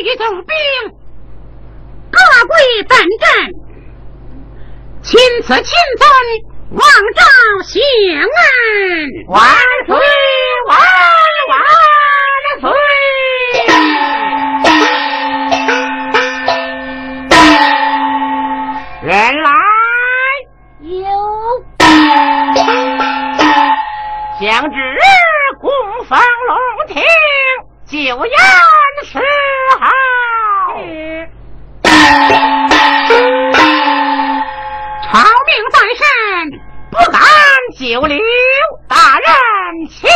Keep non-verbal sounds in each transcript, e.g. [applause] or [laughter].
一众兵，各归本阵，亲此亲尊，望召谢恩，万岁万万岁！人来有，将至供奉龙庭，酒宴时。九流大人，请。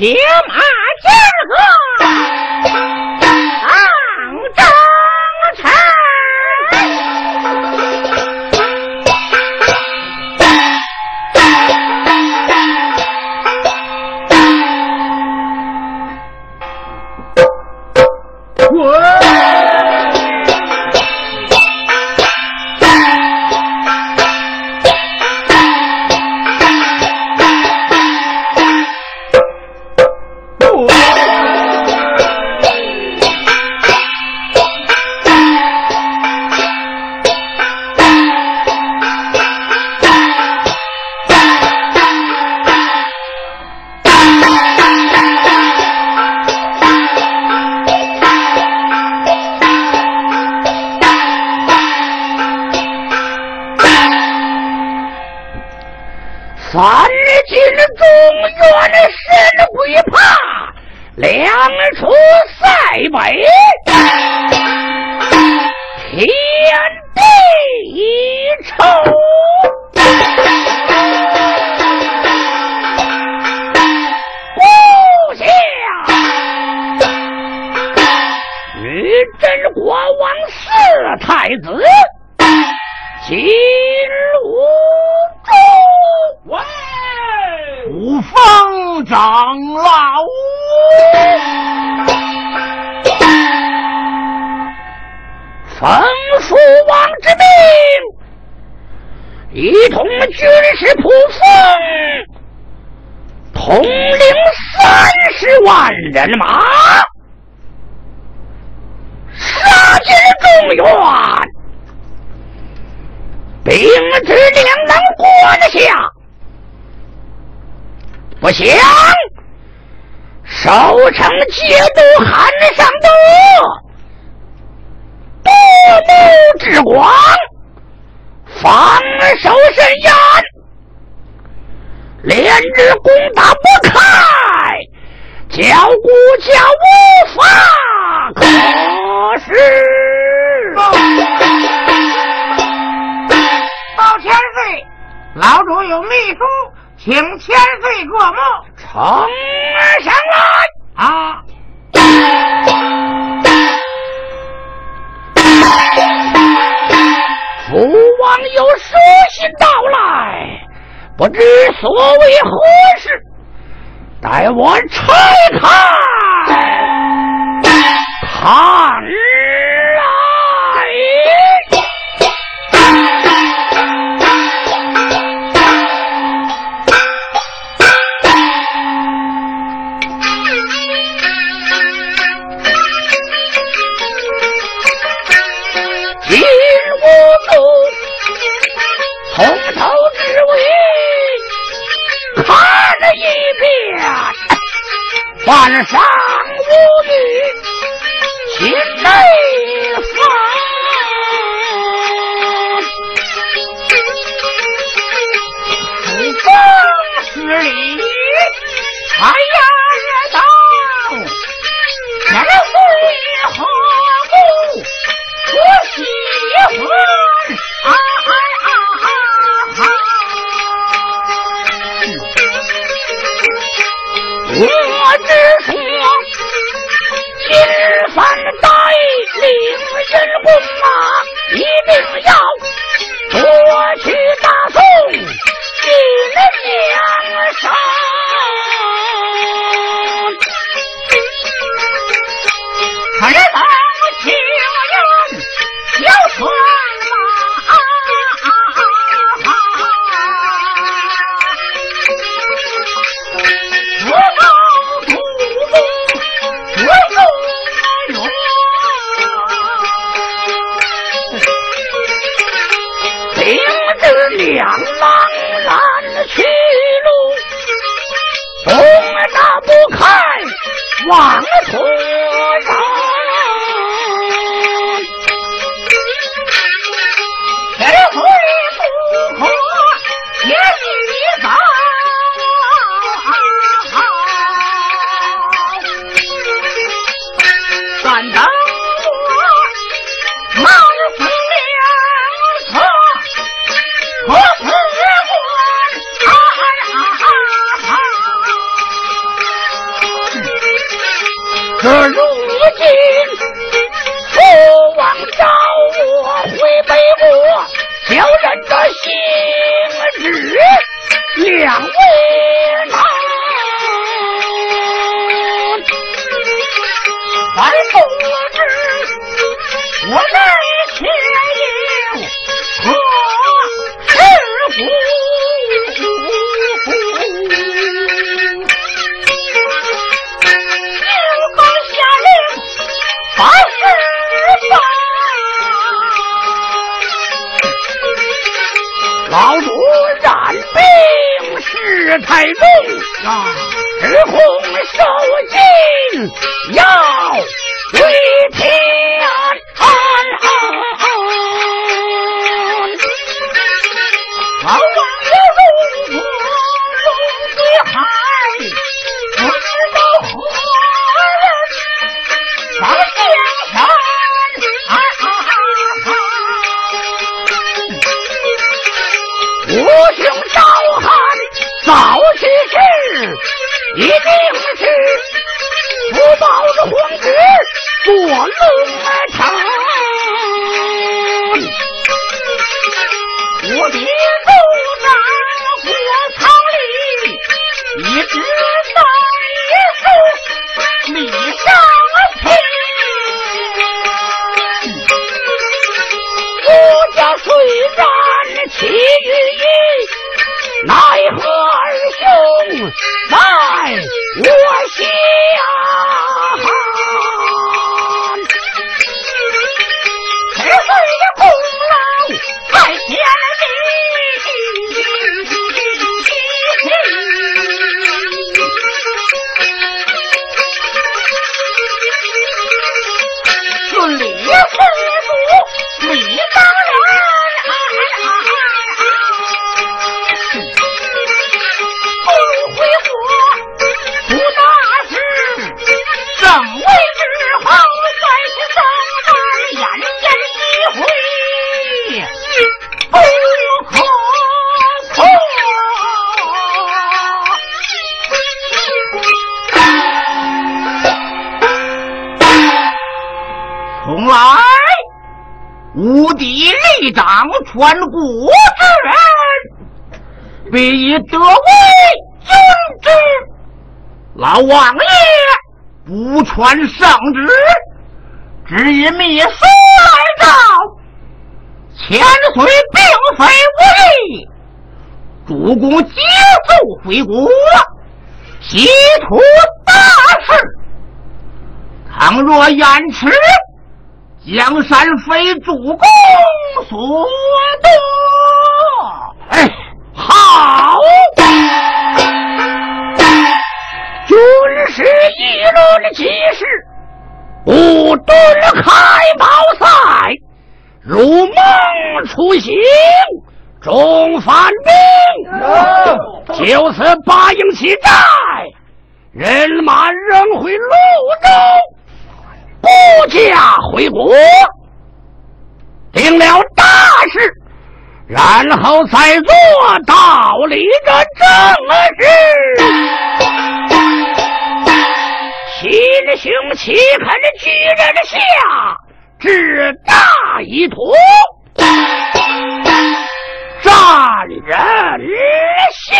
Damn. 顿开宝塞，如梦初醒，众反兵，就此八营起寨，人马仍回泸州，不假回国，定了大事，然后再做道理的正事。这雄奇，看这巨人的下，至大一统，战人心。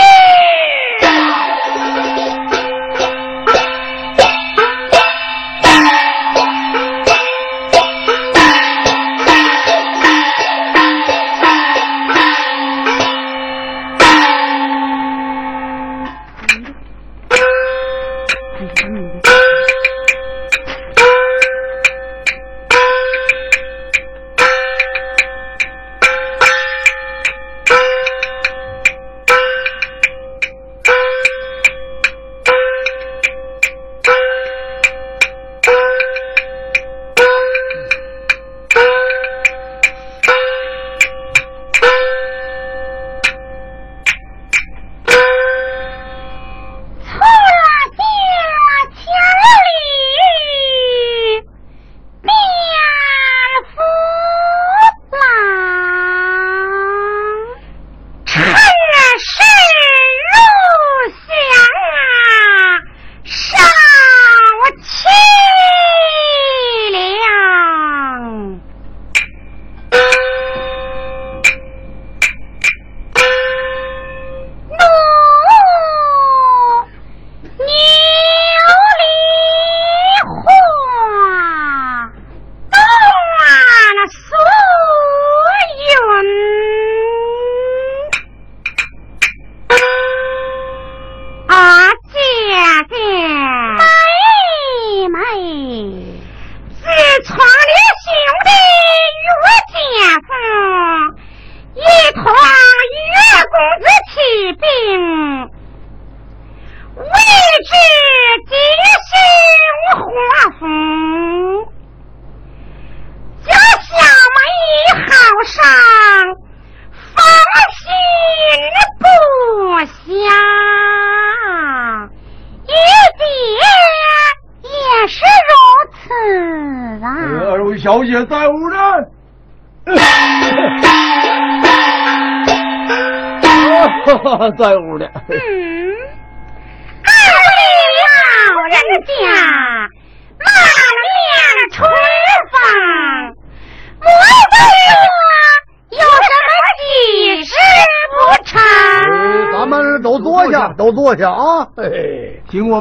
请我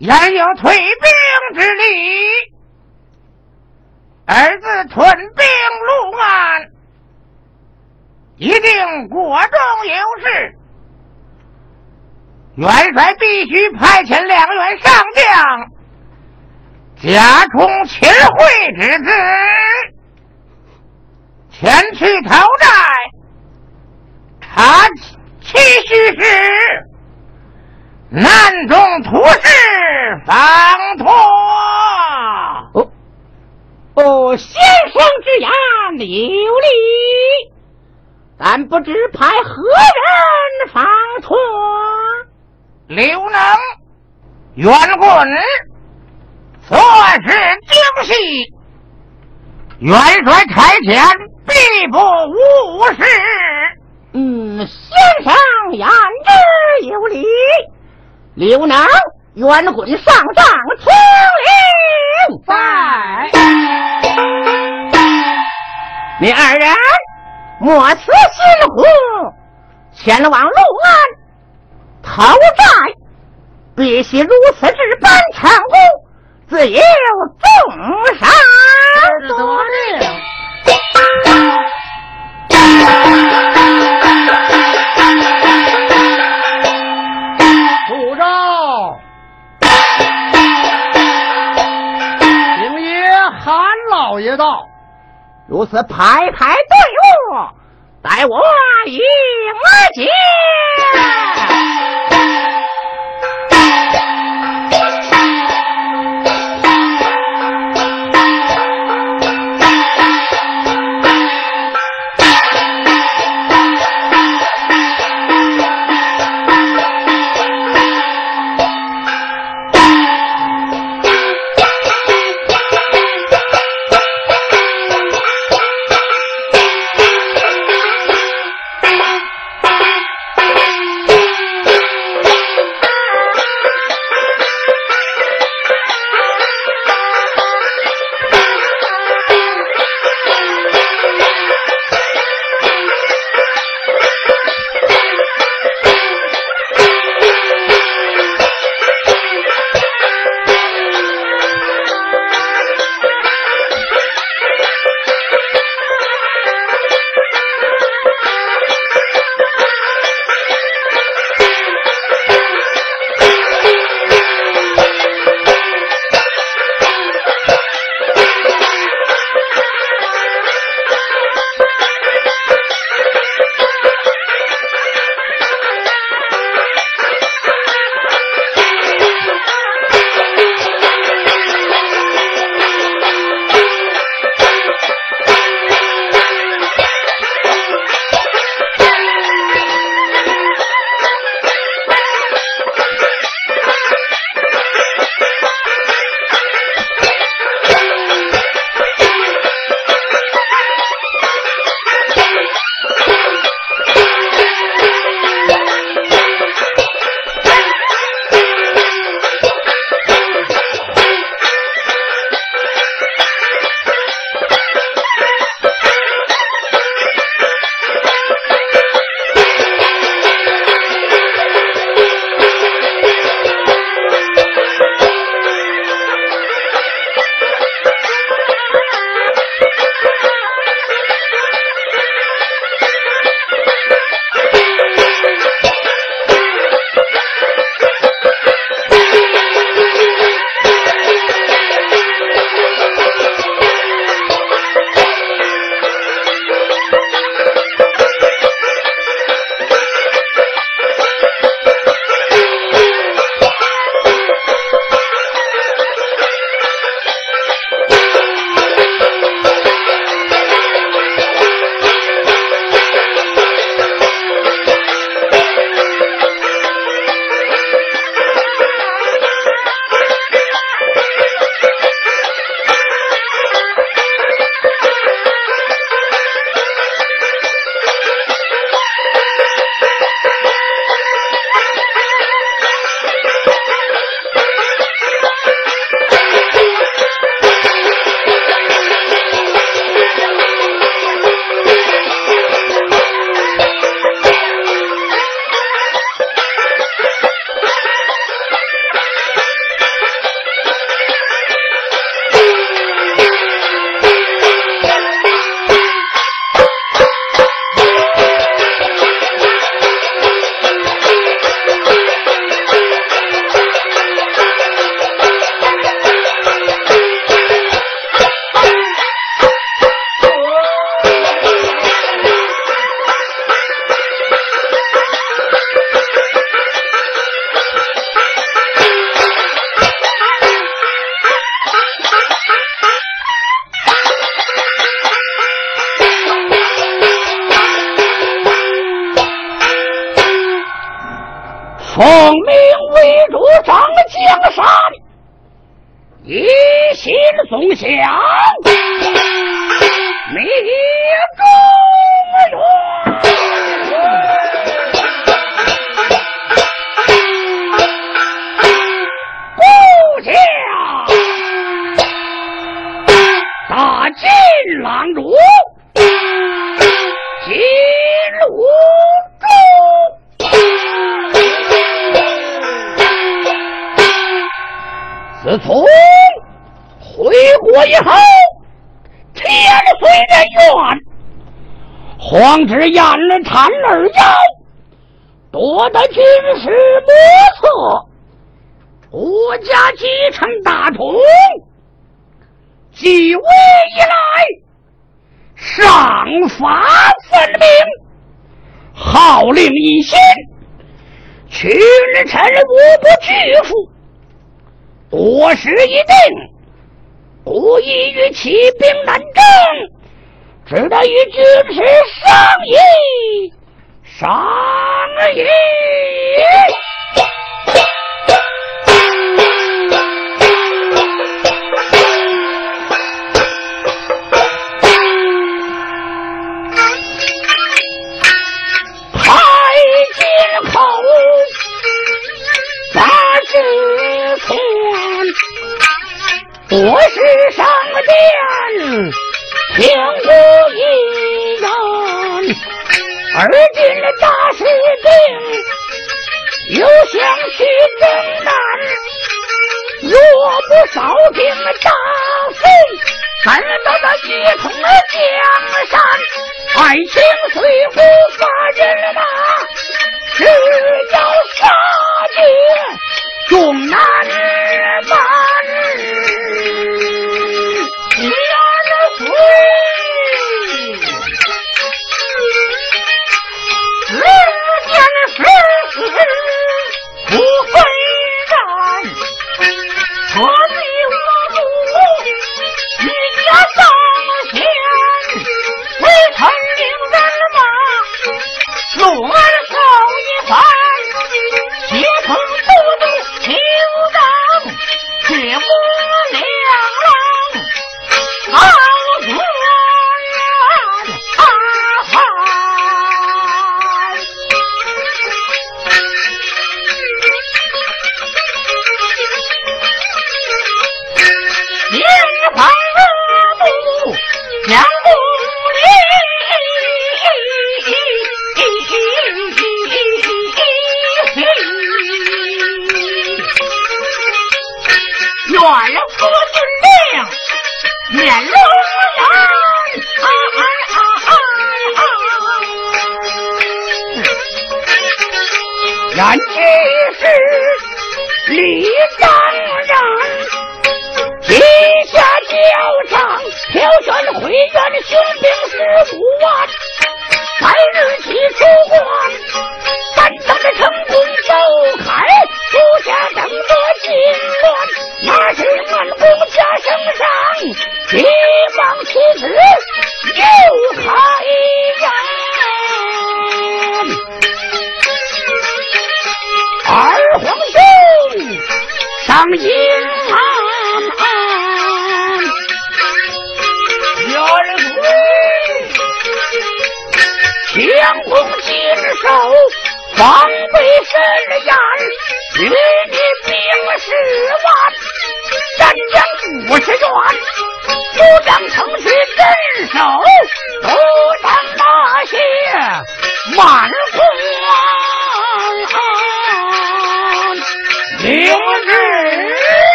焉有退兵之理？儿子屯兵陆安，一定国中有事。元帅必须派遣两员上将，加充秦桧之子，前去讨债，查其虚实，南中土士方脱。哦哦，先生之言有理，但不知派何人方脱？刘能、袁棍做事精细，元帅差遣必不误事。嗯，先生言之有理。刘能、袁滚上帐听令，在。你二人莫辞辛苦，前往陆安讨债，必须如此这般成功，自有重赏。多令。老爷到，如此排排队伍，待我迎接。如今的大世兵，又想去征南，若不烧尽那大宋，怎道那一统了江山？爱江山不法了吗？只要杀尽，终难安。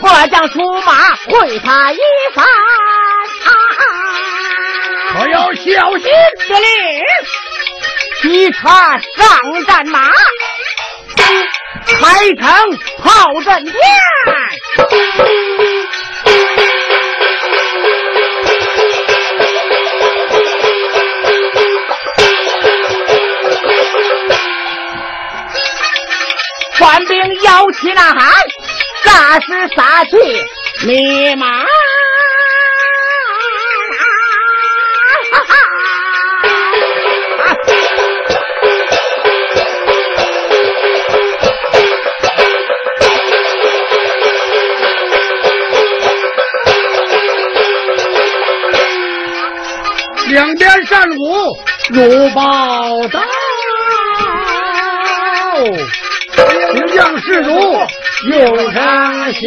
末将出马会他一番。可要小心！司令，提插上战马，开城炮阵天。官兵摇旗呐喊，霎时杀气密码。两边战鼓如宝刀，名将士如又上下。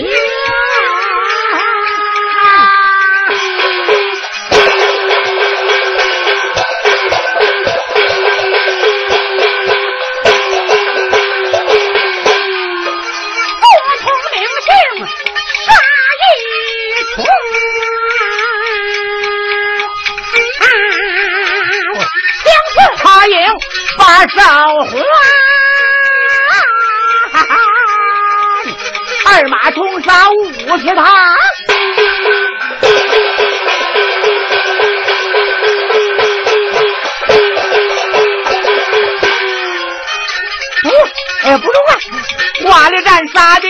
我统冲杀五十趟，不，哎，不中啊！瓦力战杀的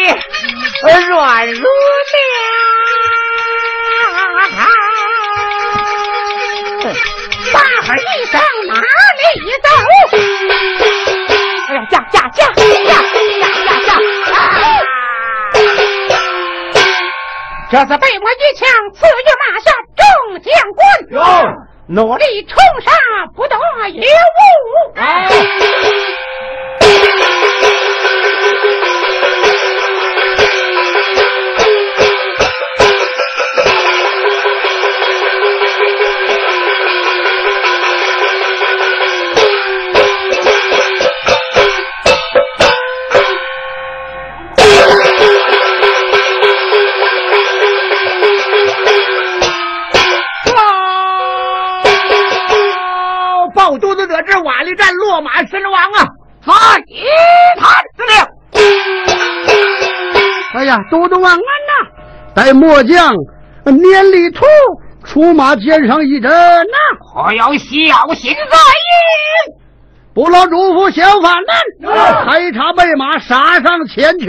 软如面，大喊一声哪里走？这次被我一枪刺于马下，众将官，努力冲杀，不得一误。报待末将年里兔出马肩上一阵呐！可要小心在意。不劳主咐小反们，开茶备马，杀上前去。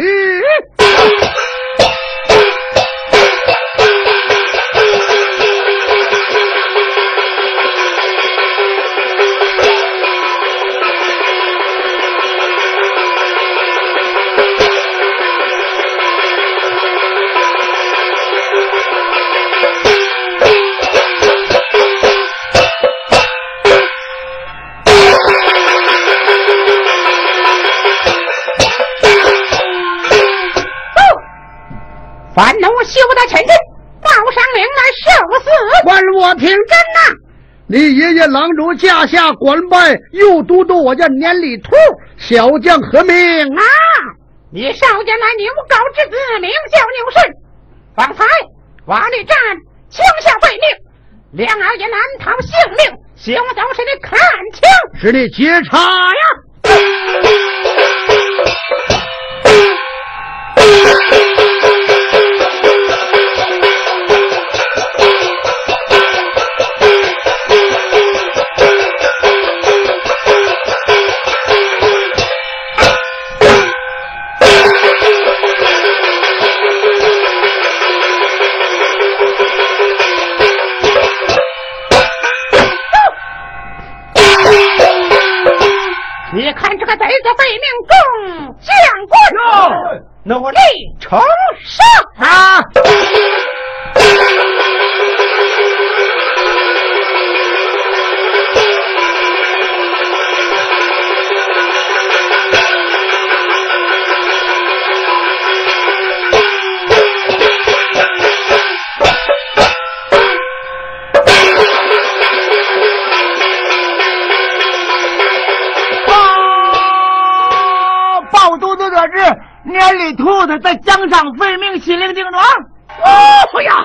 奴休得前进，报上名来受死。关我听真呐！你爷爷郎主驾下官拜又都督，我叫年里兔，小将何名啊？你少年来牛皋之子，名叫牛顺。方才瓦砾战枪下废命，两儿也难逃性命。行走时你看清。是你接茬呀！[laughs] 看这个贼子被命中将官，努力冲杀！啊！里兔子在江上废命，心灵精壮。哦呀，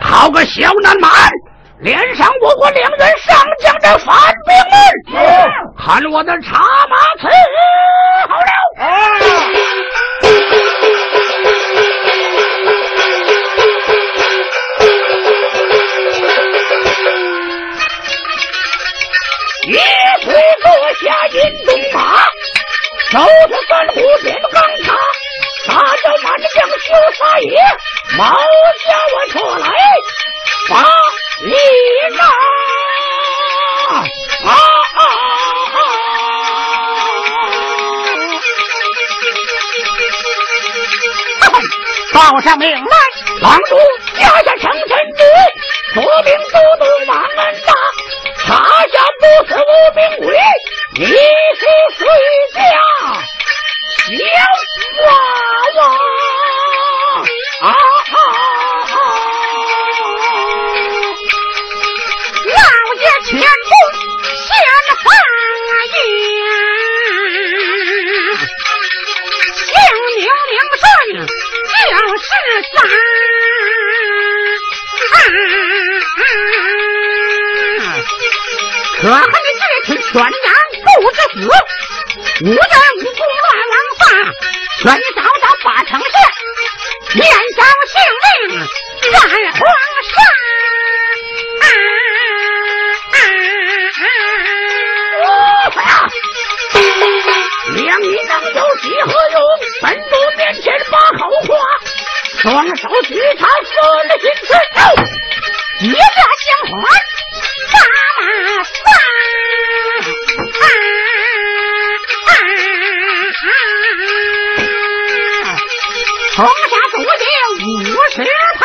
好个小南蛮！连上我国两员上将的反兵们，看我的茶马伺好了。一岁坐下银鬃马，手着三虎点钢叉，大叫满将休杀也，毛家我出来把礼拿啊！报上命来，郎主下下成臣之位，夺命都督王恩大，他下不死无名鬼，你是谁家小娃娃啊？老爷前出先发言，姓名名顺就是三。可恨的这群宣扬不知死，无人无故乱王全遭到八城县，念上性命在皇上。啊啊啊两你能有几何用？本主面前把好话，双手举他分了心神。一个鲜花爷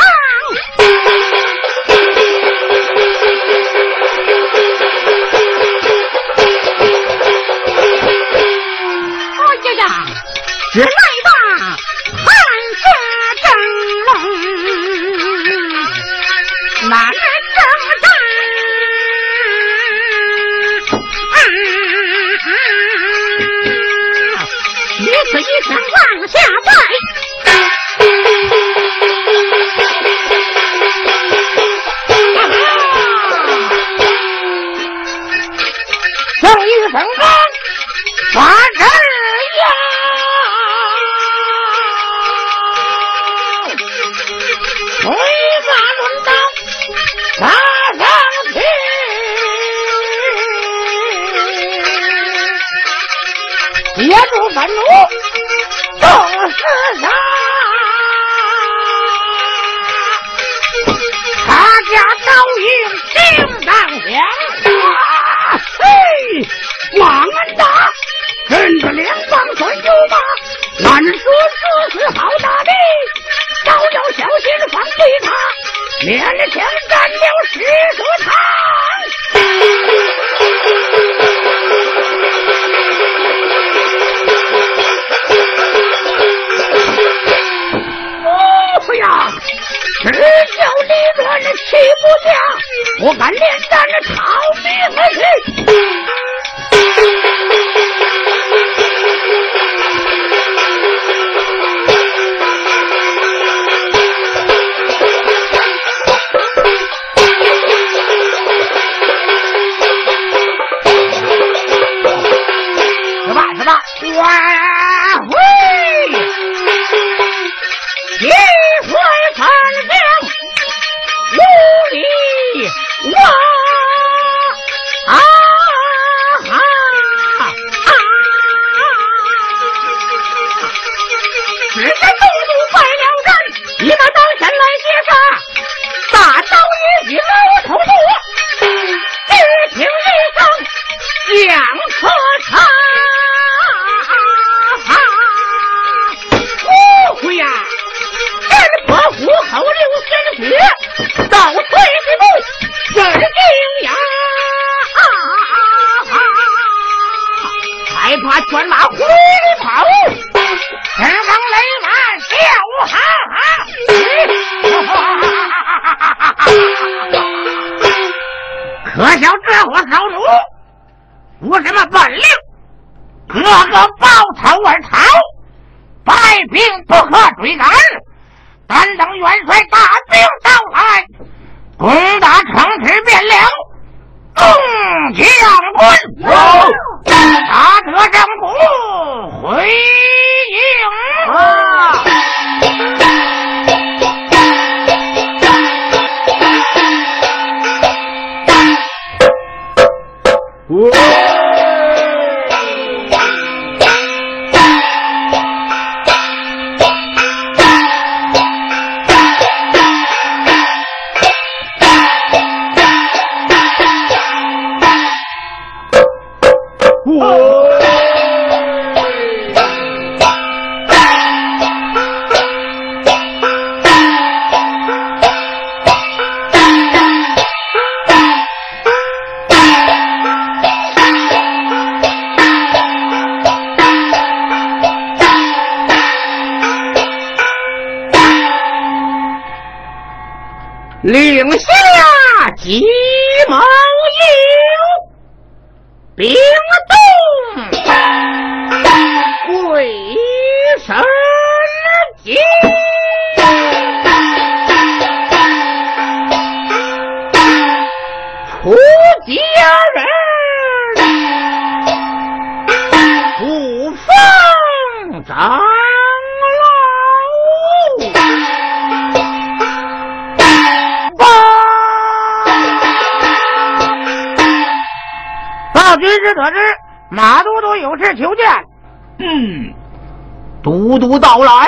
到来，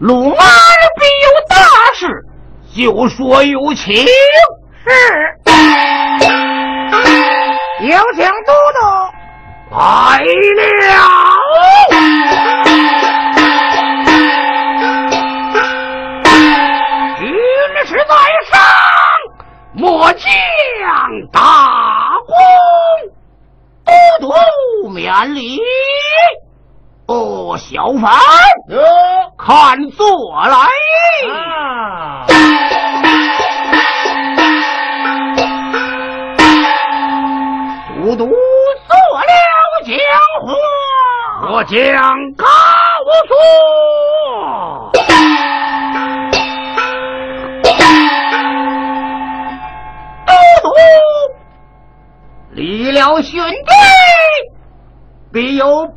鲁儿必有大事，就说有请。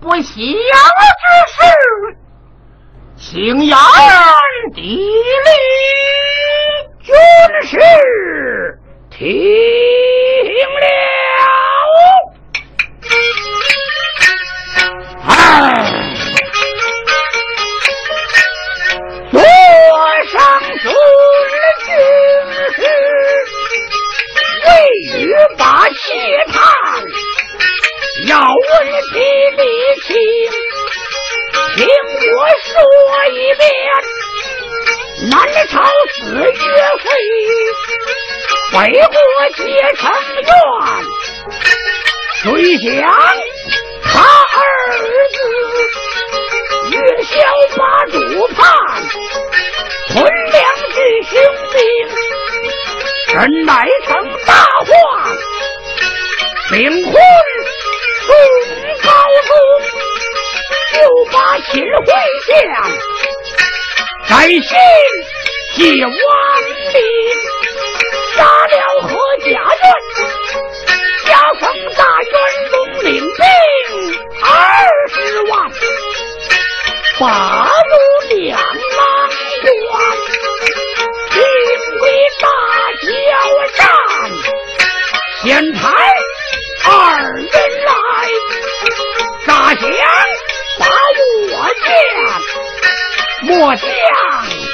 不祥之事，请衙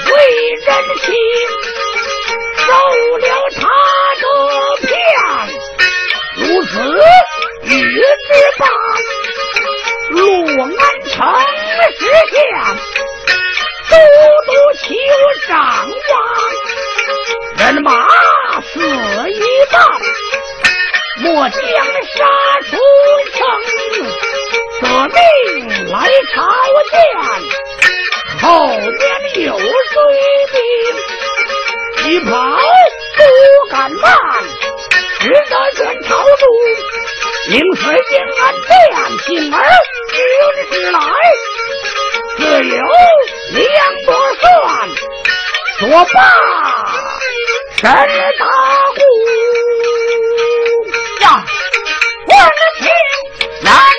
为人心，受了他的骗，如此你之罢。洛安城失陷，都督求上王，人马死一半，莫将杀出城，舍命来朝见。后面有追兵，你跑不敢慢，只得先朝中。临水金安殿，进而迎之来，自有两拨算，说罢神打鼓，呀，官兵难。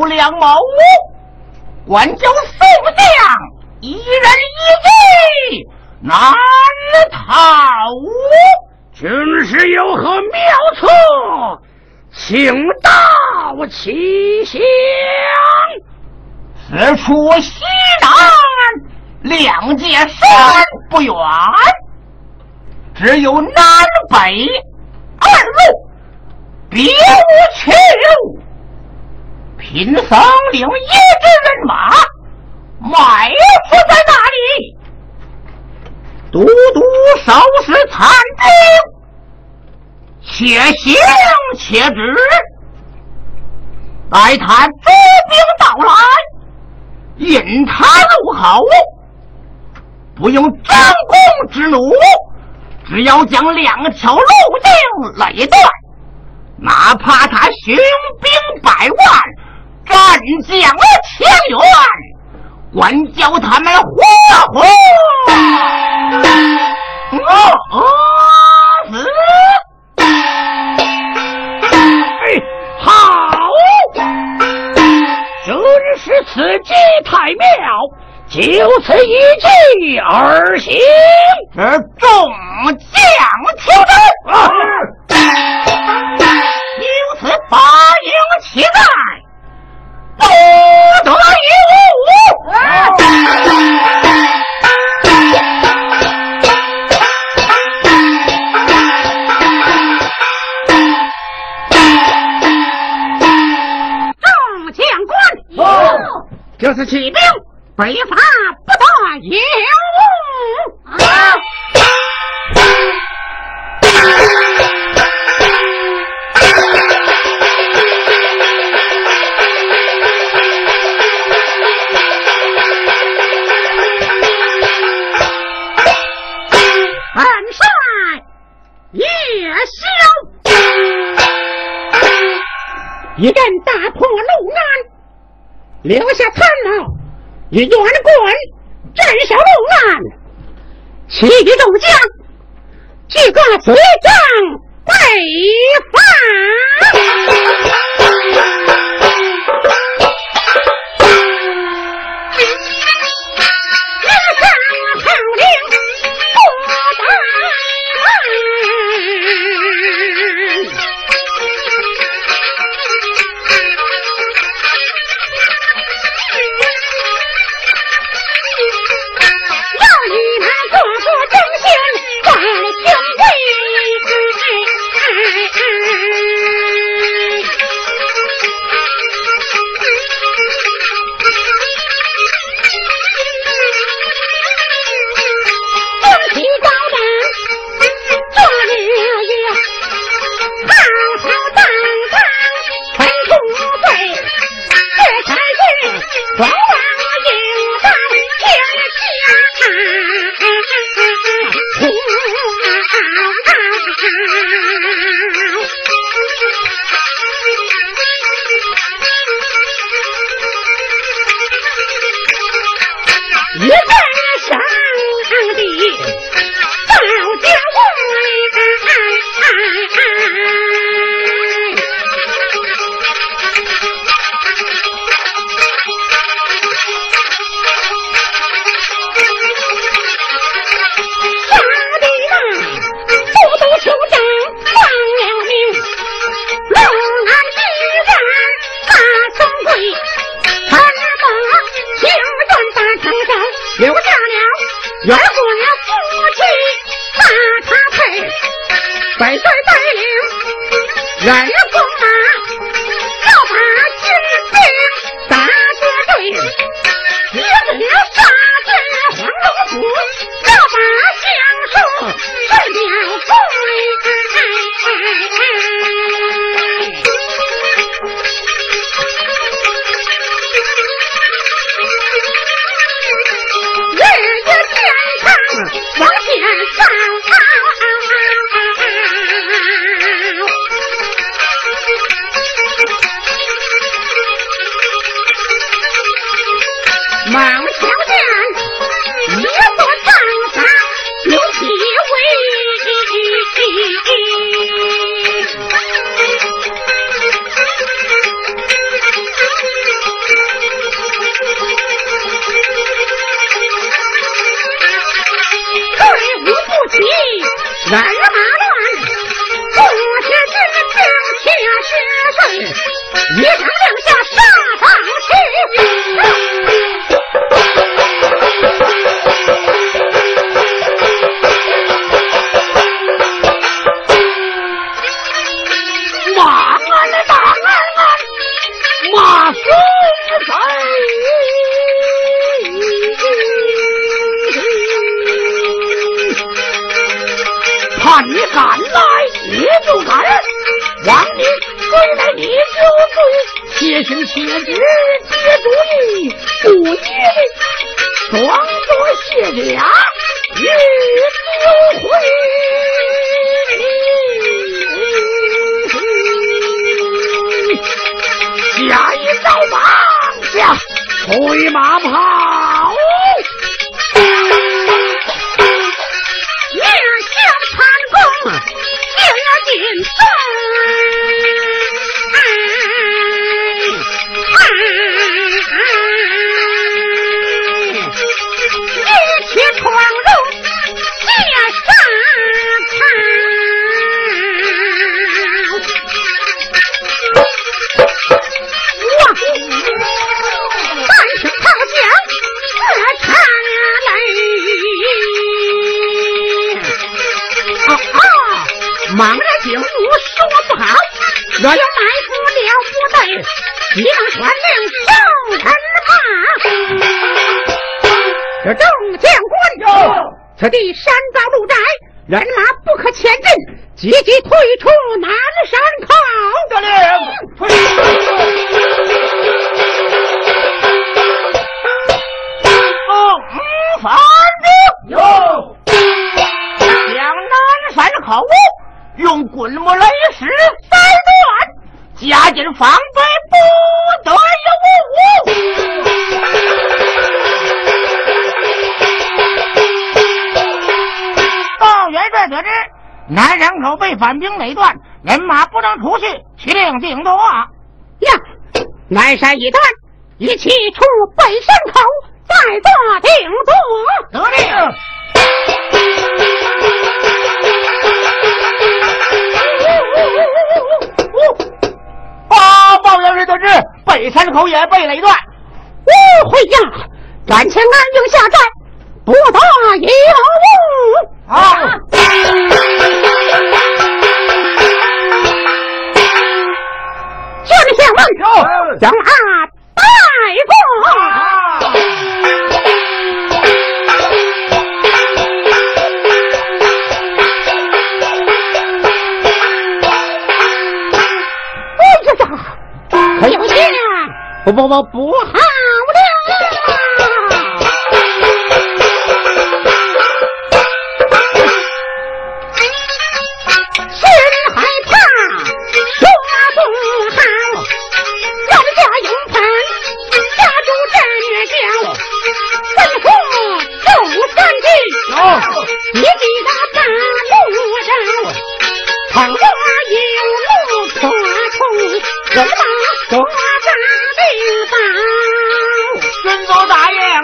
自有两毛，管教宋将一人一计，难逃。军师有何妙策，请道其详。此处西南两界山不远，只有南北二路，别无去路。贫僧领一支人马埋伏在那里，都督收拾残兵，且行且止。待他追兵到来，引他入口，不用张弓之弩，只要将两条路径垒断，哪怕他雄兵百万，战将千员，管教他们活活饿死。哎，好！军师此计太妙，就此一计而行。而众将听之，啊由此发应其在，不得有误。起兵，北伐不得有误。啊！一人打破路安，留下残老与元棍镇守路安，其余众将即各随将北伐。去，去令定夺。呀，南山一段，一起出北山口，再做定夺。得令。报报元帅得知，北山口也被累断。误会呀！赶请安营下寨，不得有误。啊！将问，将他带过。哎呀呀，可有些不不不不好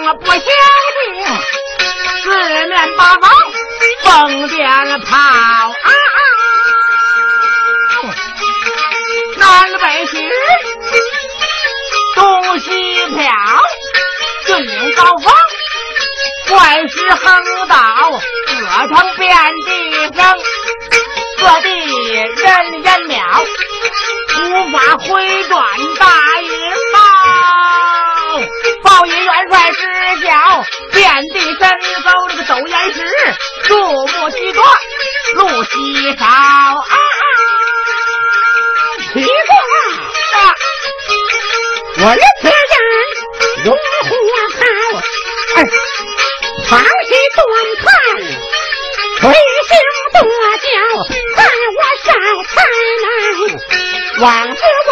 我不想听，四面八方放鞭炮啊！南北西，东西飘，军高峰，怪石横倒，各成遍地生，各地人烟渺，无法回转大营报，报爷元帅。遍地登高这个斗岩石，树木许多，路稀少啊！提过，我这子家荣华开，哎，长期断炭，退休跺脚，看我晒太阳，往日为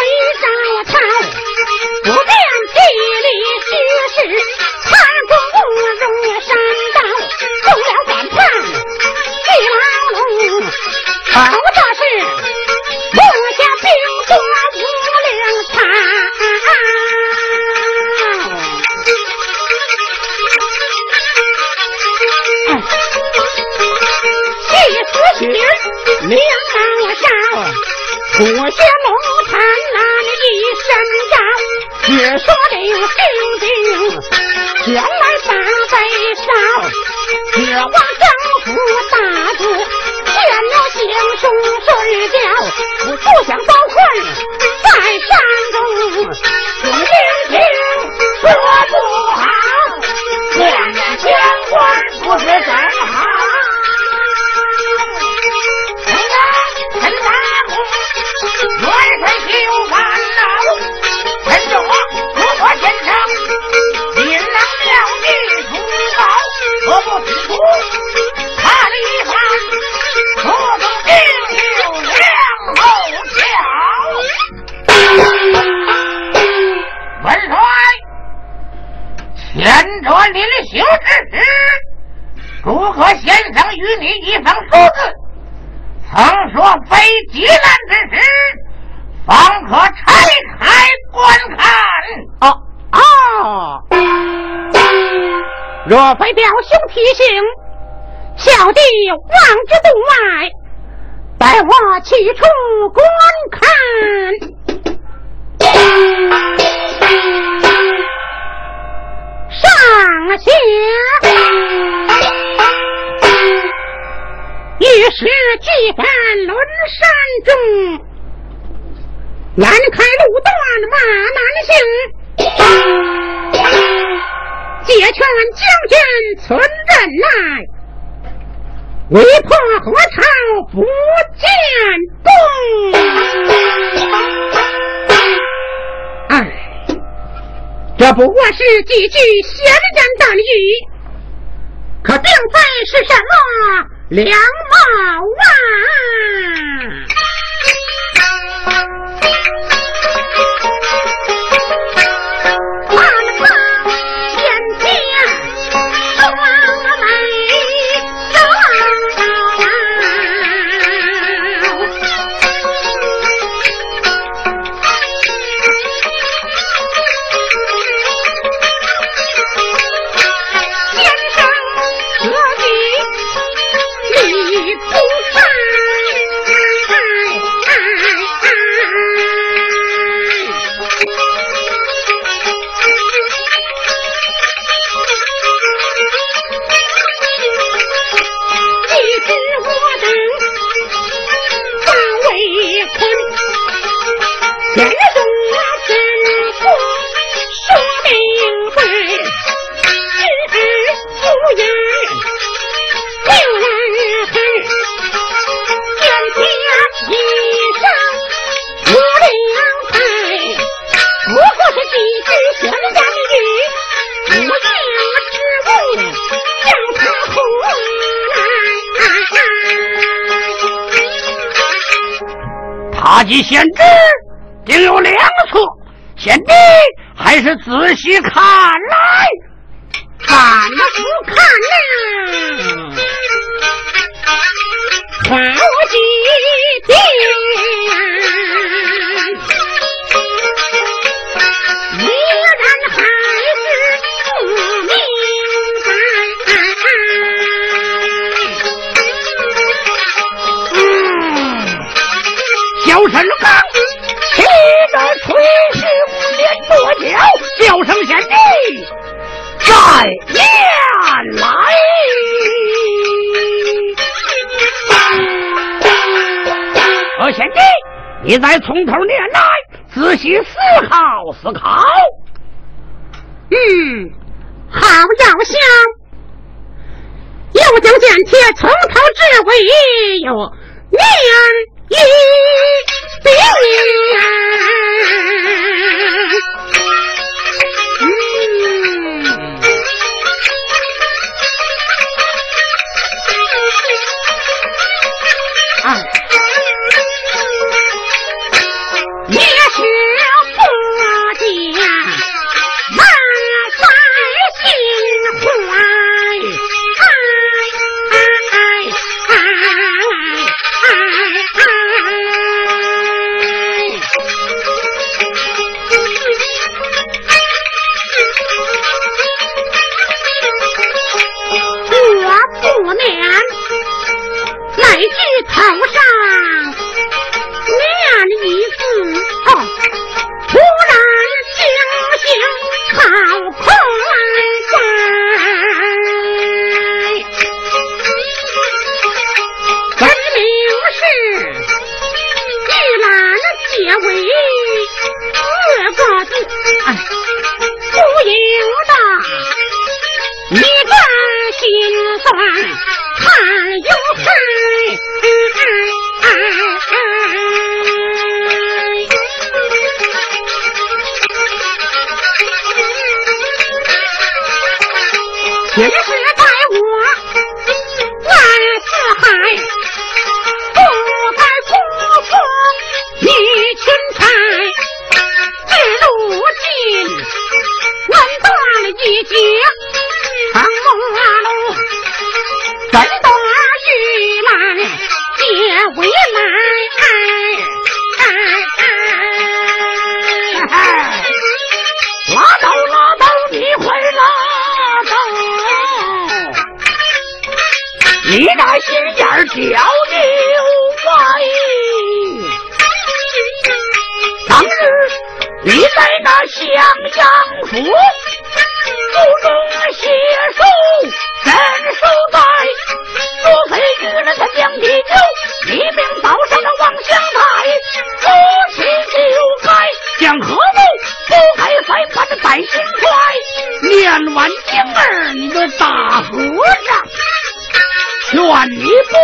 说你不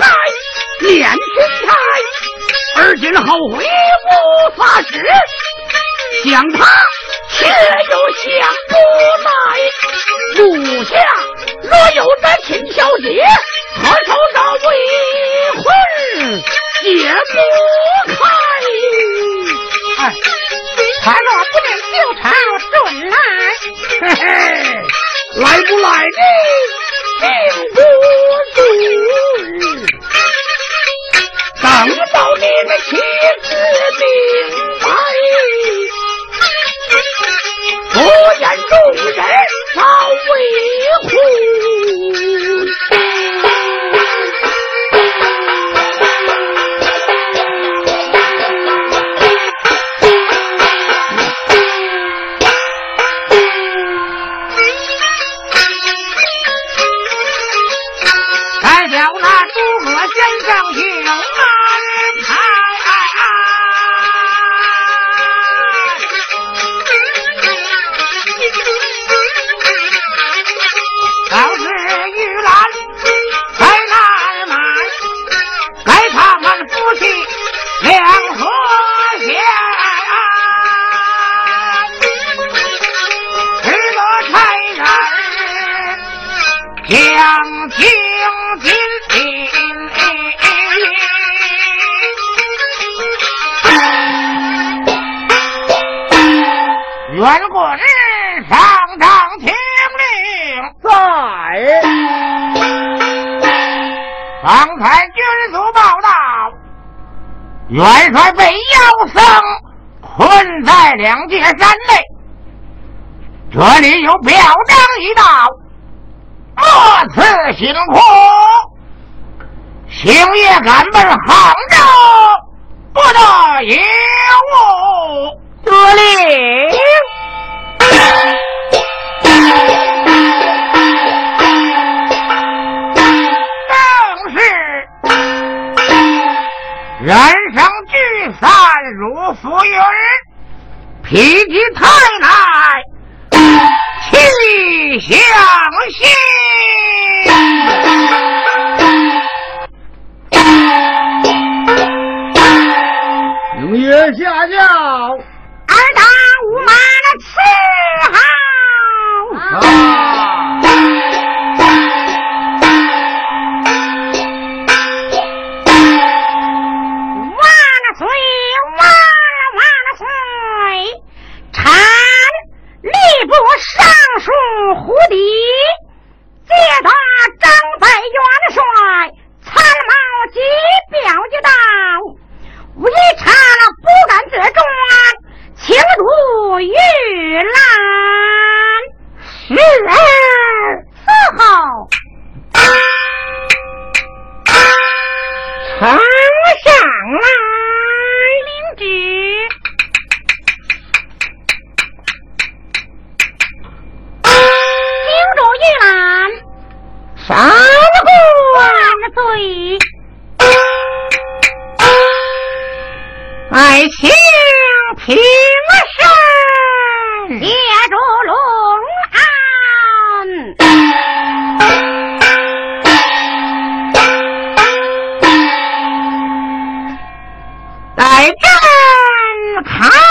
该念君台，而今后悔无法时，想他却又想不来。属下若有这秦小姐，何愁这未婚解不开？哎，他若不能就朝顺来，嘿嘿，来不来呢？情不自等到道的妻子兵败不见众人老为哭天上去方才军卒报道元帅被妖僧困在两界山内，这里有表彰一道，莫此辛苦，星夜赶奔杭州，不得有误。得令。人生聚散如浮云，脾气太太，气象心。永爷下轿，儿打五马的伺候。啊胡的，借他张飞元帅参谋及表一道，微臣不敢自专，请读玉兰。是儿，伺候。丞相来领旨。玉兰，三姑万，爱卿平身，列住龙案。来战看。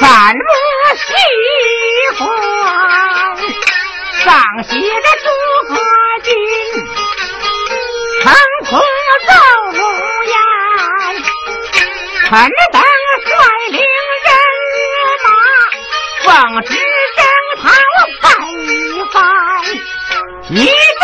反目西方上写着诸葛金，成初走无言臣等率领人马奉旨征讨范一番你这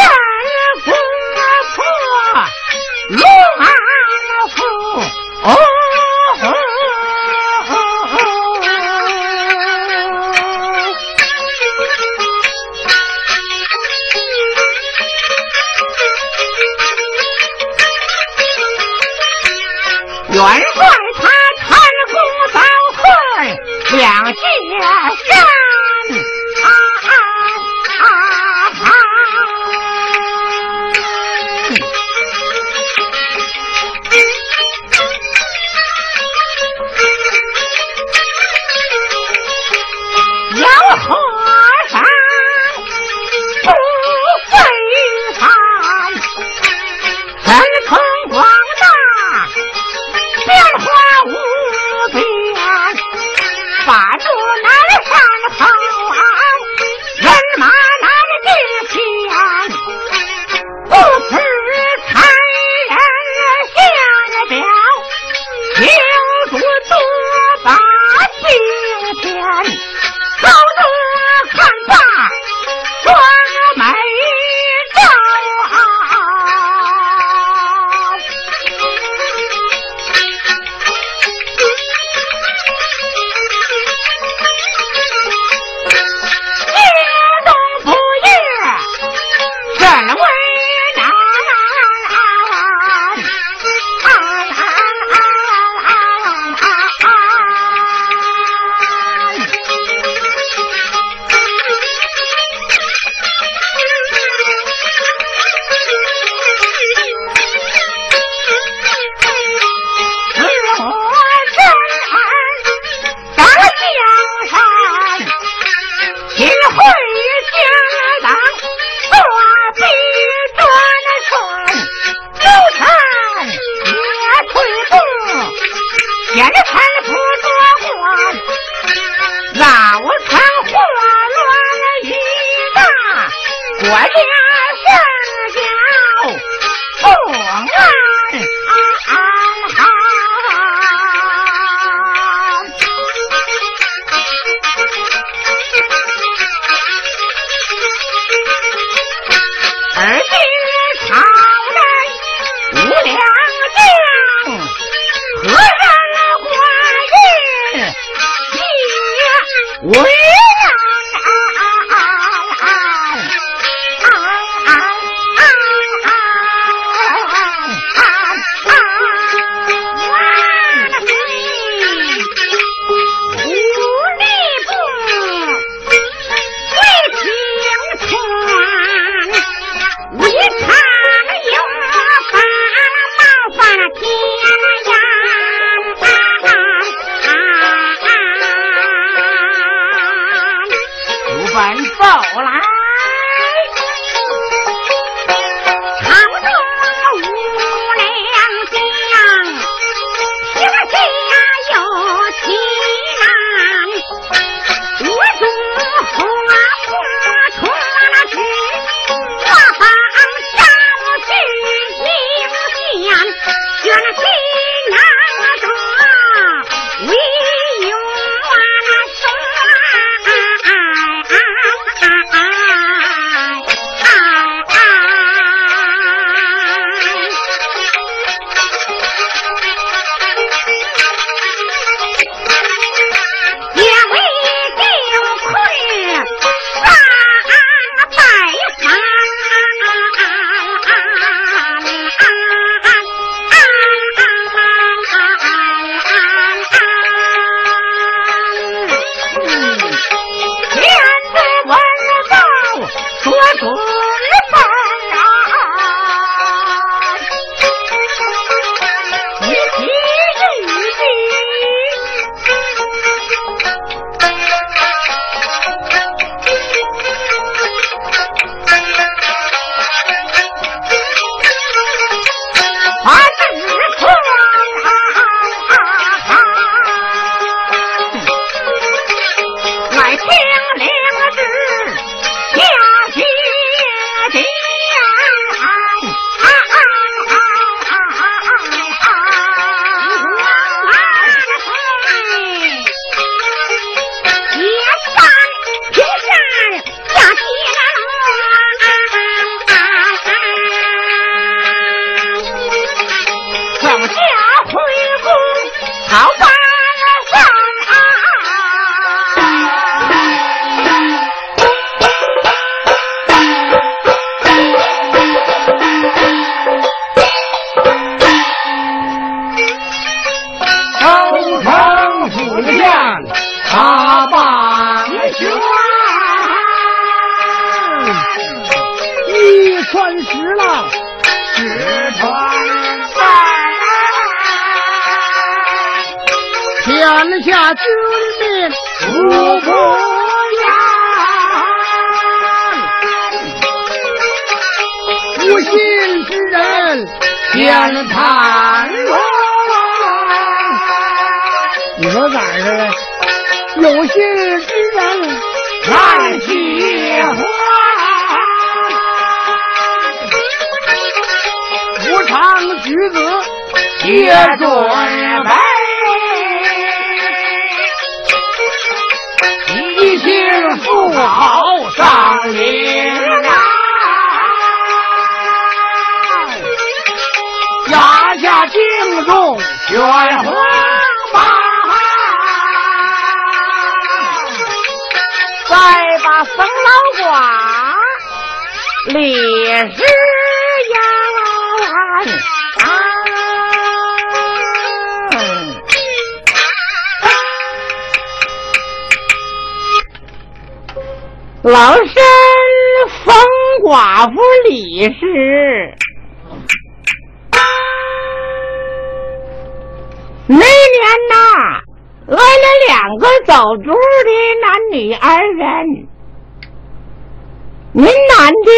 您男的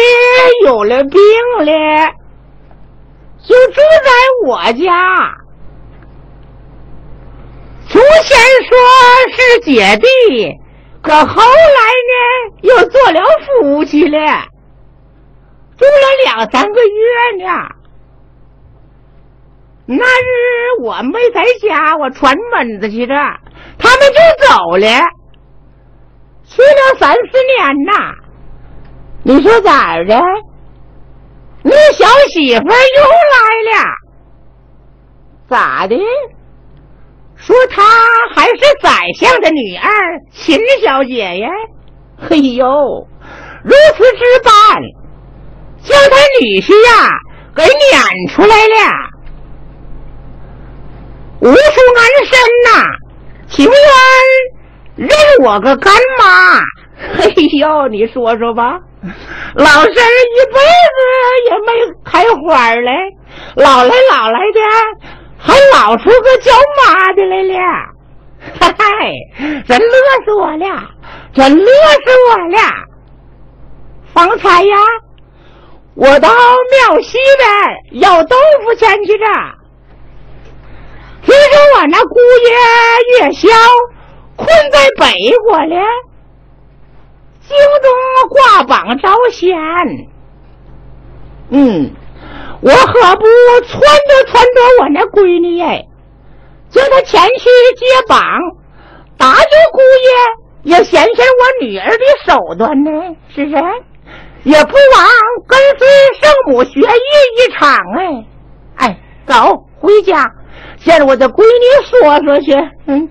有了病了，就住在我家。祖先说是姐弟。可后来呢，又做了夫妻了，住了两三个月呢。那日我没在家，我串门子去着，他们就走了，去了三四年呐。你说咋的？你小媳妇又来了，咋的？说她还是宰相的女儿秦小姐呀！嘿呦，如此之般，将他女婿呀给撵出来了。无数安身呐，情愿认我个干妈。[laughs] 嘿呦，你说说吧，[laughs] 老身一辈子也没开花嘞，老来老来的。还老出个叫妈的来了，[laughs] 嗨，真乐死我了！这乐死我了！方才呀，我到庙西边要豆腐钱去着，听说我那姑爷月宵困在北国了，京东挂榜招贤。嗯，我何不撺掇撺掇我那闺女哎，叫她前去接榜，打救姑爷，也显显我女儿的手段呢？是不是？也不枉跟随圣母学艺一场哎！哎，走回家，见我的闺女说说去。嗯。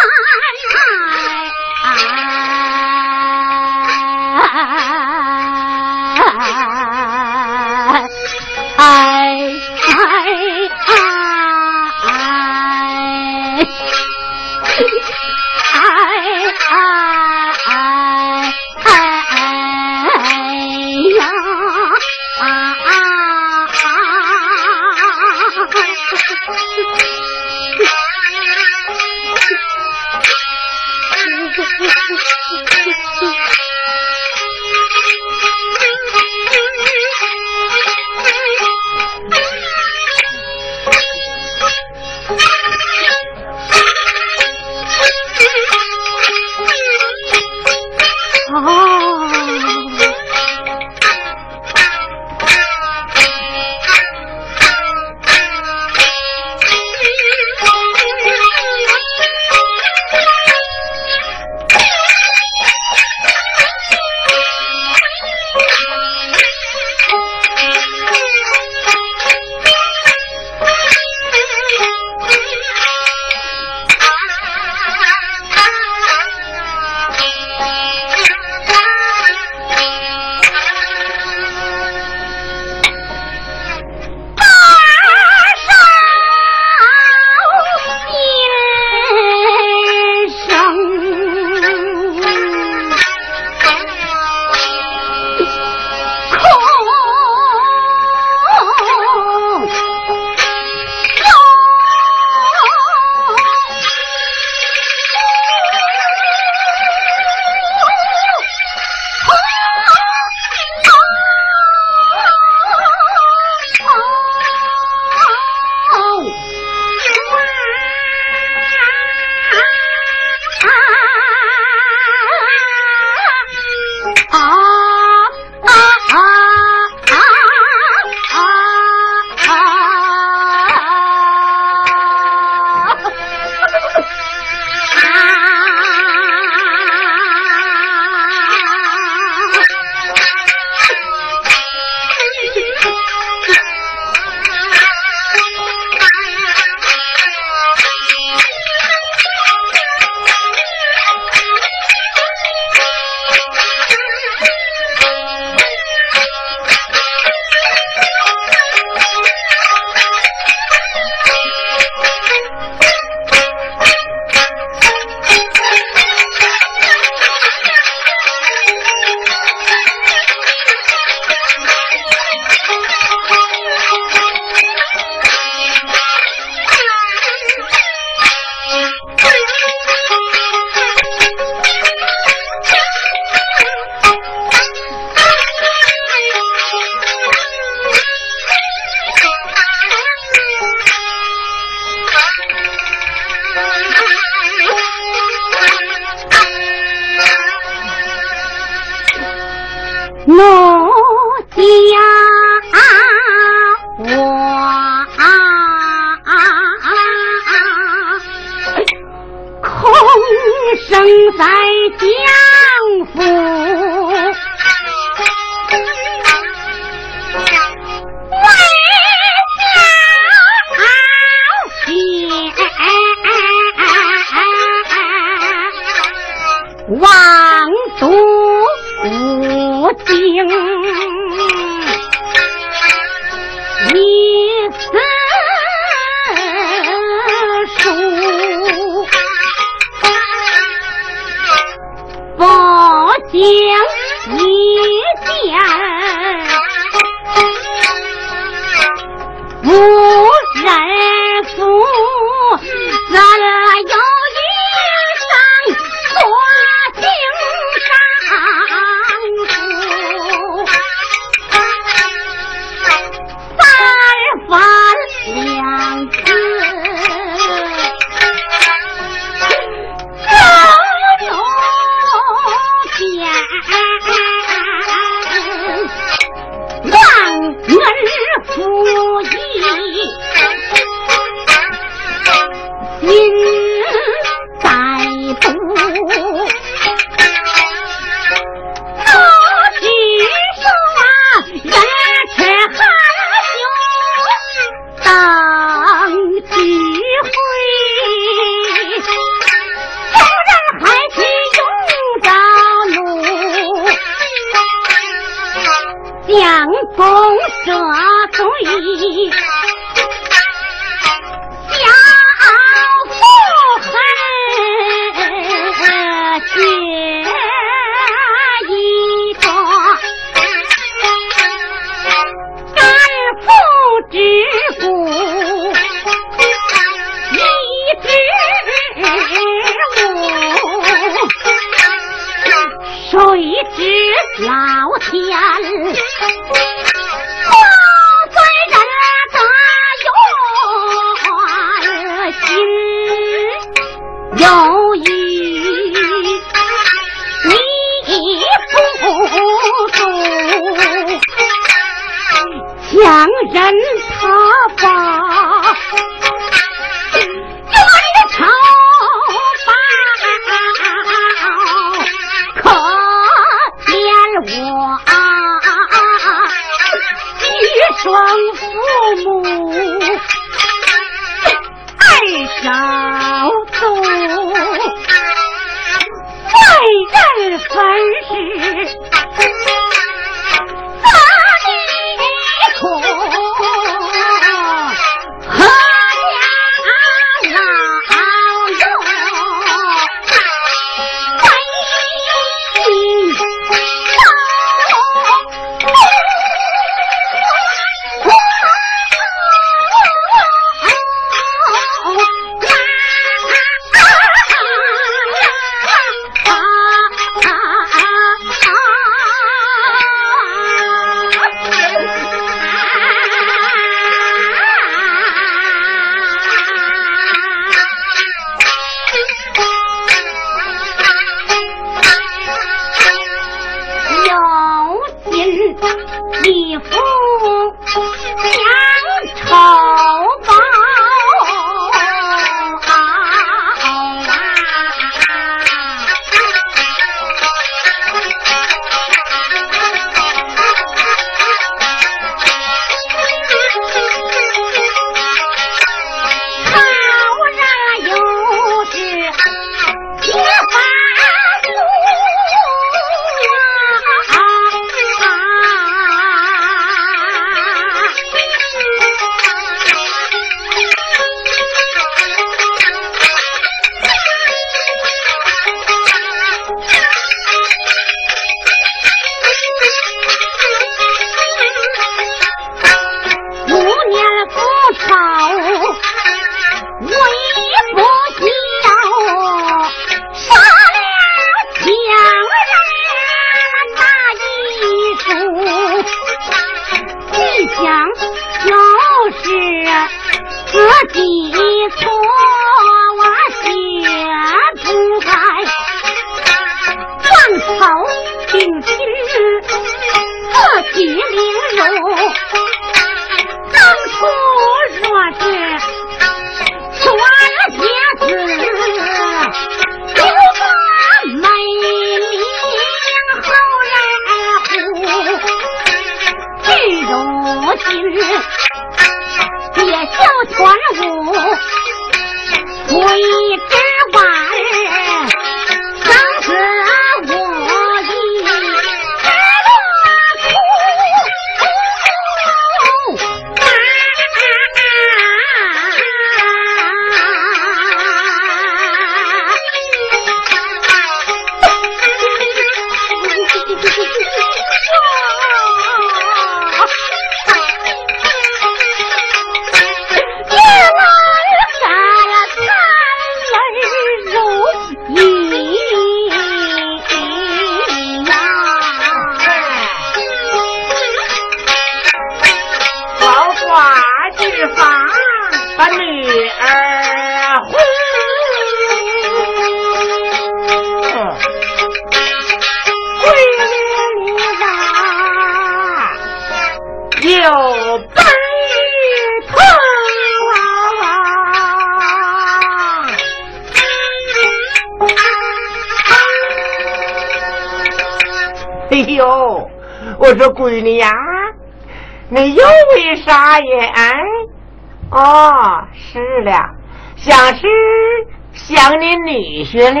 女婿了。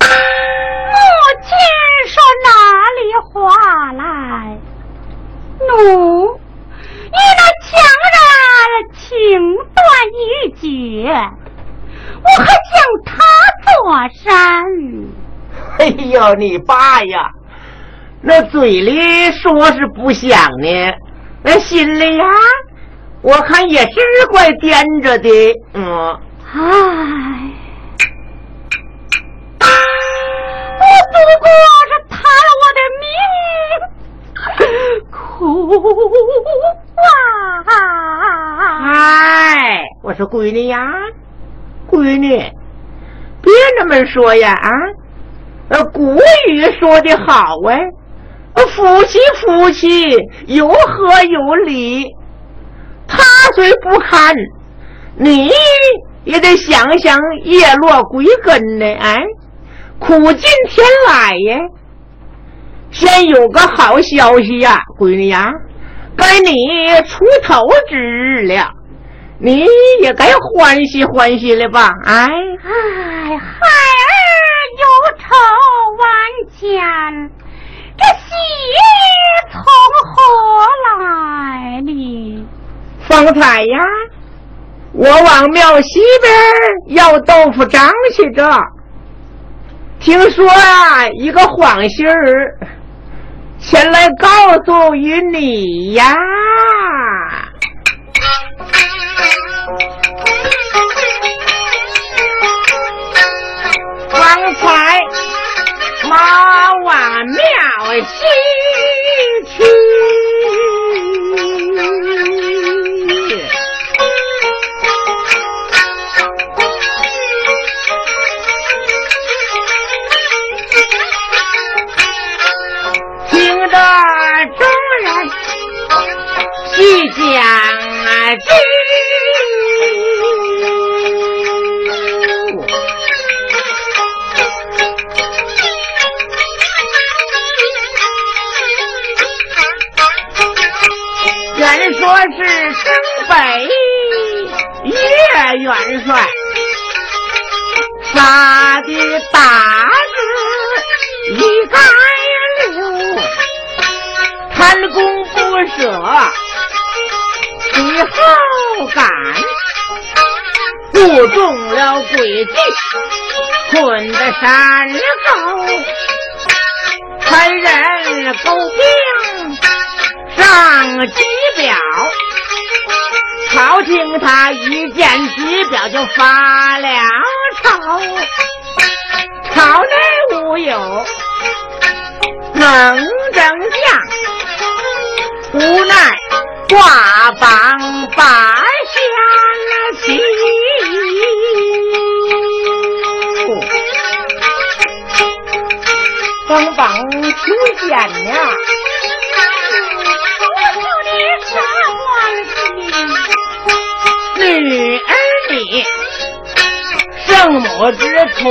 哎，母亲说哪里话来？奴，你那强人情断义绝，我还想他。做山，[laughs] 哎呦，你爸呀，那嘴里说是不想呢，那心里呀，我看也是怪颠着的。嗯，唉，我不过是贪我的命，苦啊！哎，我说闺女呀，闺女。别那么说呀啊！呃，古语说的好哎，夫妻夫妻有和有理。他虽不堪，你也得想想叶落归根呢。哎，苦尽甜来呀！先有个好消息呀，闺女呀，该你出头之日了。你也该欢喜欢喜了吧？哎哎，孩儿忧愁万千，这喜从何来呢？方才呀，我往庙西边要豆腐张去着，听说啊，一个黄信儿前来告诉于你呀。方才马往庙西去，细讲之。说是城北岳元帅杀的大字一干六，贪功不舍，最后赶，误中了诡计，困得山高，残人勾兵上计。表，朝廷他一见机表就发了愁，朝内无有能征将，无奈挂榜把下棋，登榜求见呀。女儿你圣母之徒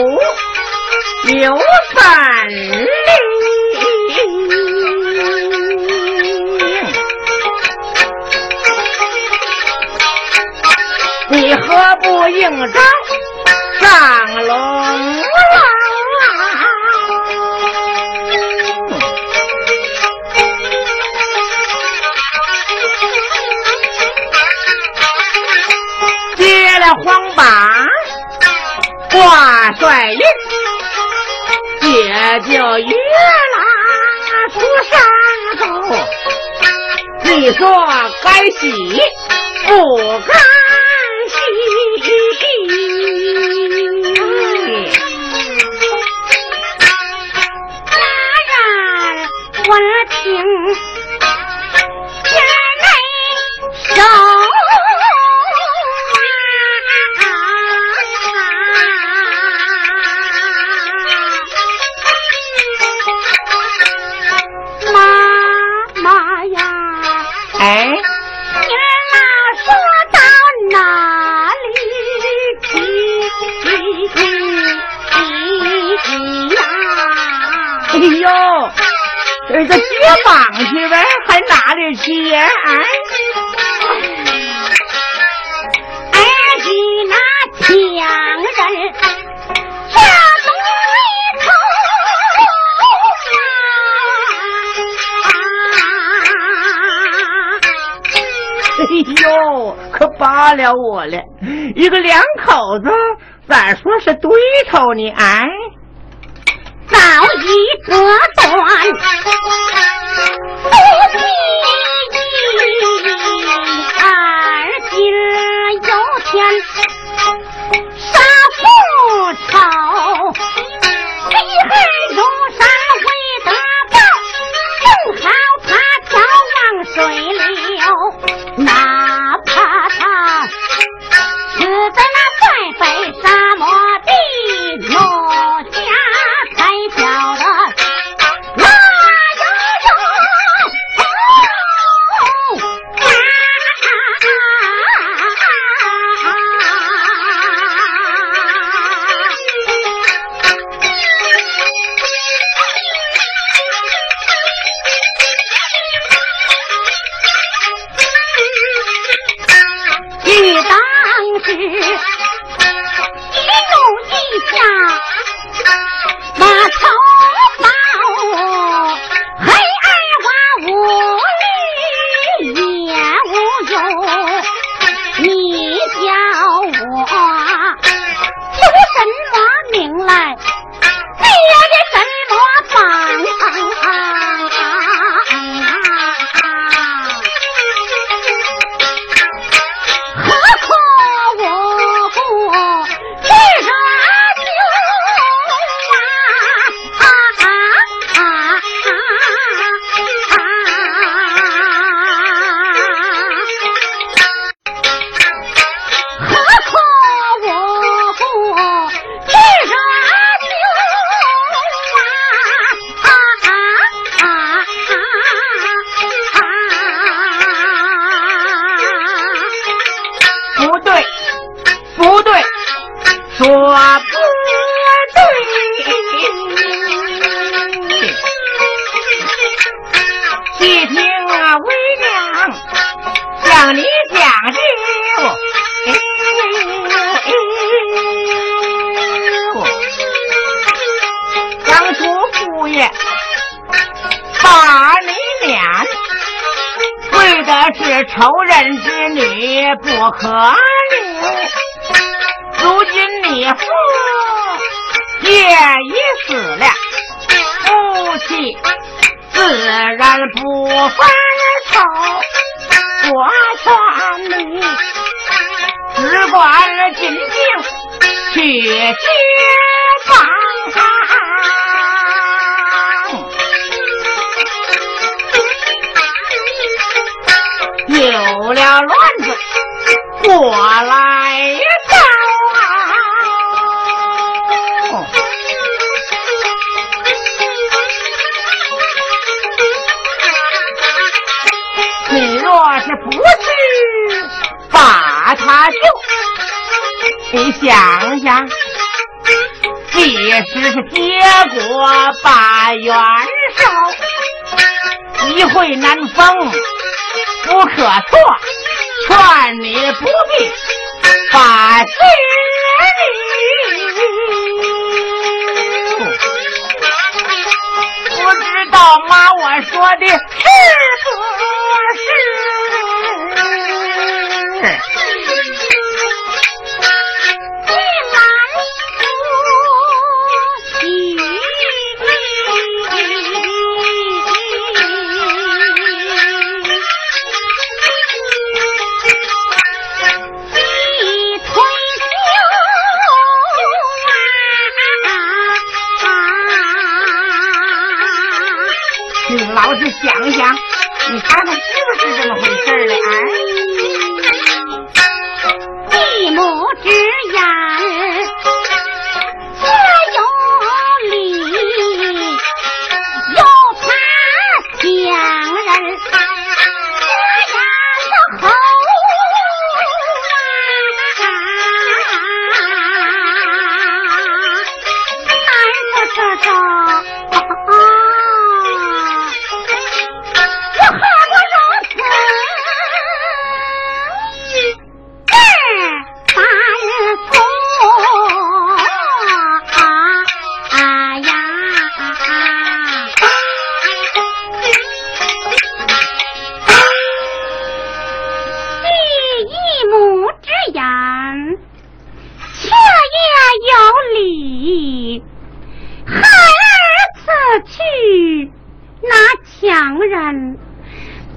有本领，你何不应招上龙楼啊？揭了黄榜挂帅印也就越拉出山口你说该喜不该情。儿子接榜去呗，还哪里去？俺是那强人家对啊。哎呦，可罢了我了，一个两口子，咋说是对头呢？哎。早已割断不妻意，儿今有天杀父仇，黑恨有杀。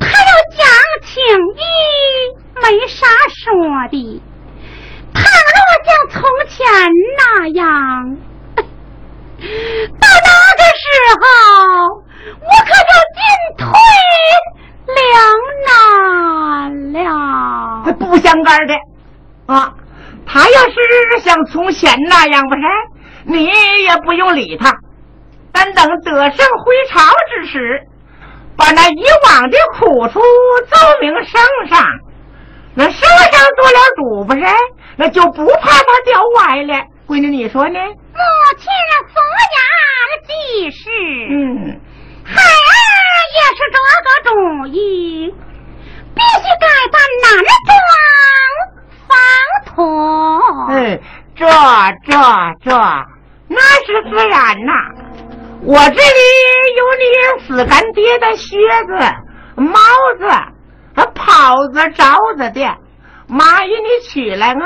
他要讲情义没啥说的。倘若像从前那样 [laughs] 到那个时候我可就进退两难了。不相干的。啊他要是像从前那样不是？你也不用理他。但等得胜回朝之时把那以往的苦处奏明圣上，那圣上做了主不是，那就不怕他掉歪了。闺女，你说呢？母亲所言既是，嗯，孩儿也是这个主意，必须改扮男装，方妥。哎。这这这，那是自然呐！我这里有你死干爹的靴子、帽子、袍子、罩子的，妈与你取来啊！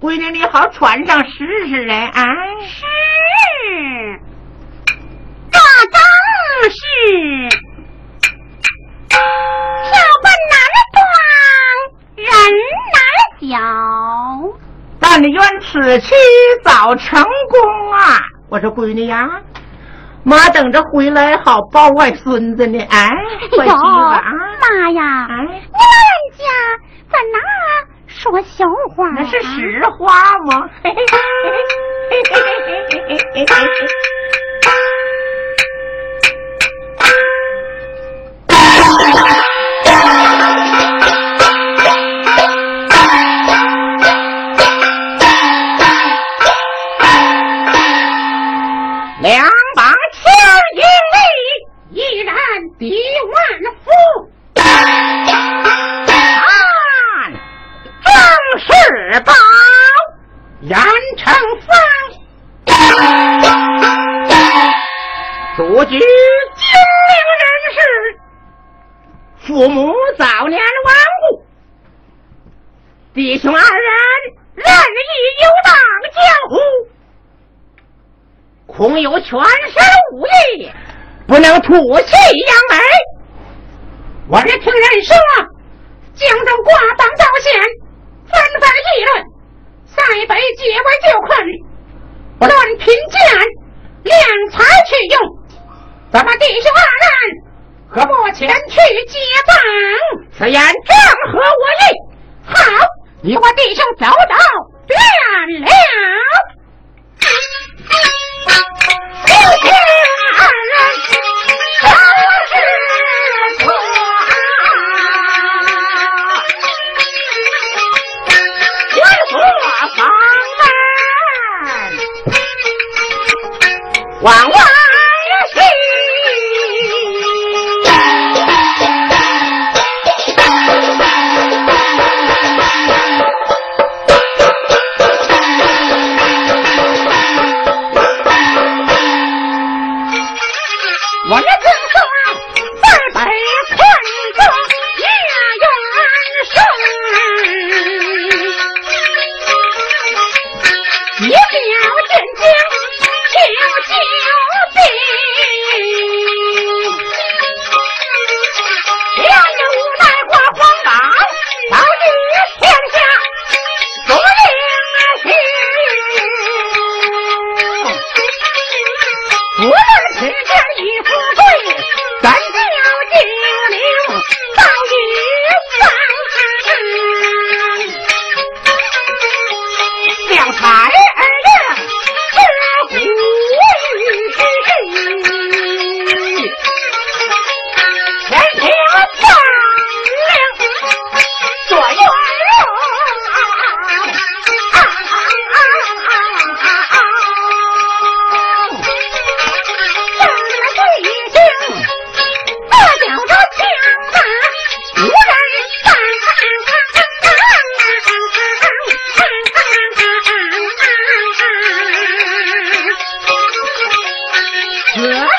闺女，你好穿上试试嘞！啊，是，这正是挑扮难装，人难小。但愿此去早成功啊！我说闺女呀，妈等着回来好抱外孙子呢。哎，乖媳妇啊，妈呀，你老人家在哪说笑话？那是实话吗？两 [laughs] 父母早年亡故，弟兄二人任意游荡江湖。恐有全身武艺，不能吐气扬眉。我也听人说，江州挂榜道县，纷纷议论，塞北结为救困，不论贫贱，量才去用。咱们弟兄二人何不前去接棒？此言正合我意。好，你我弟兄走到远了。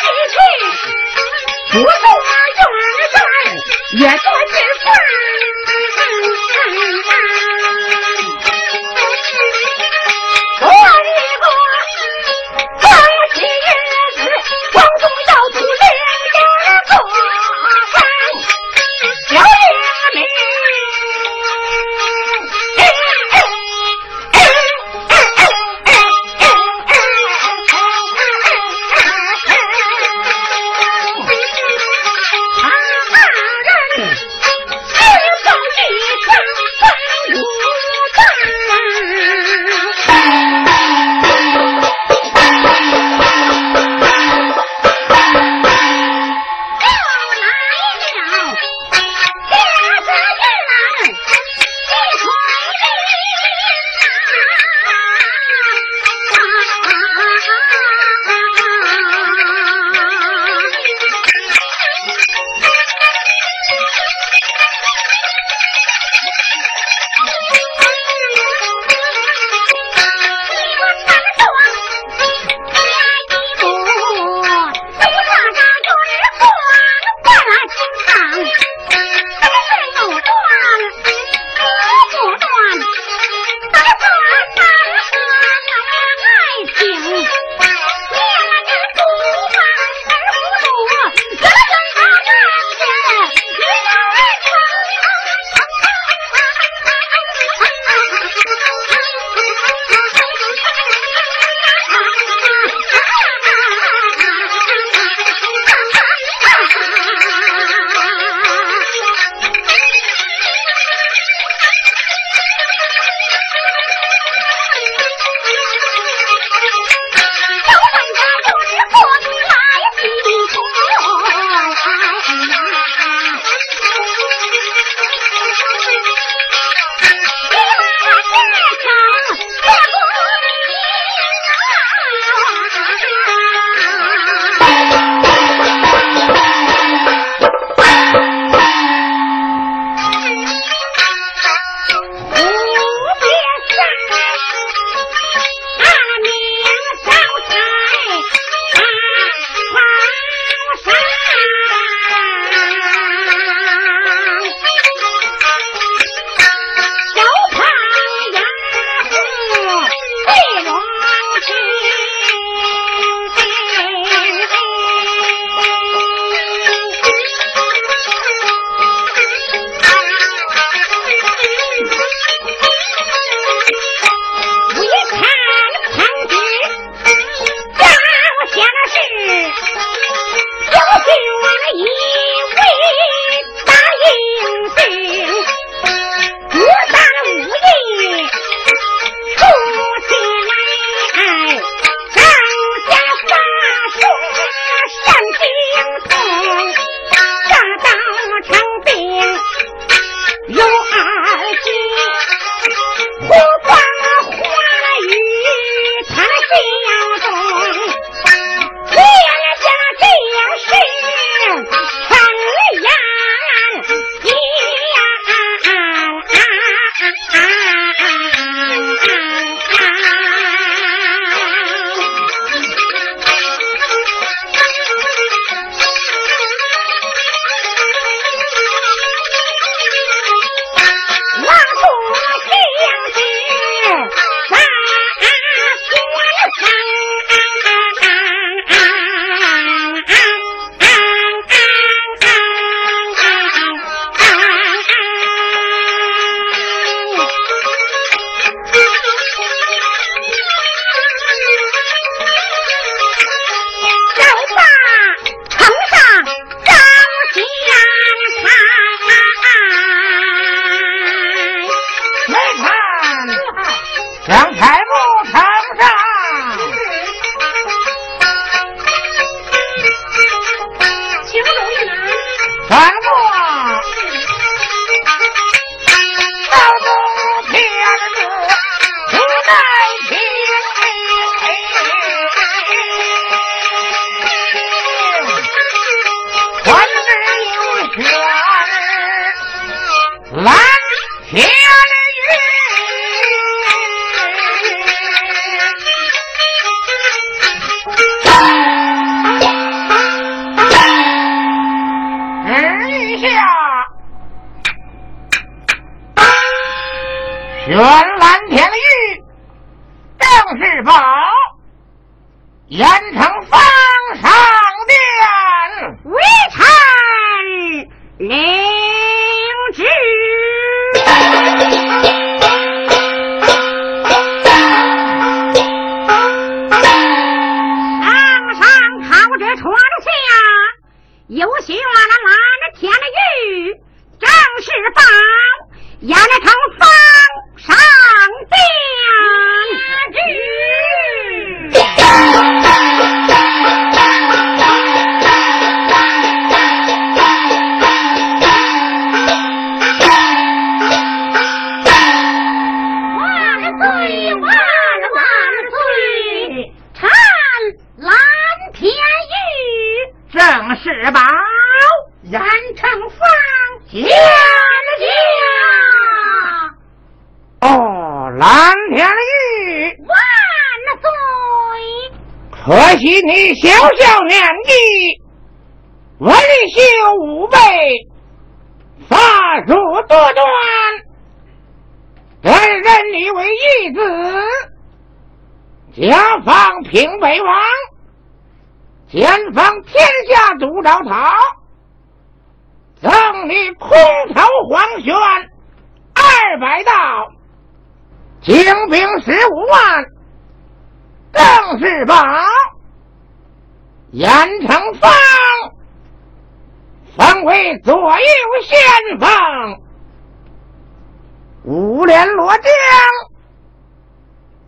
一群不懂啊用人的也算是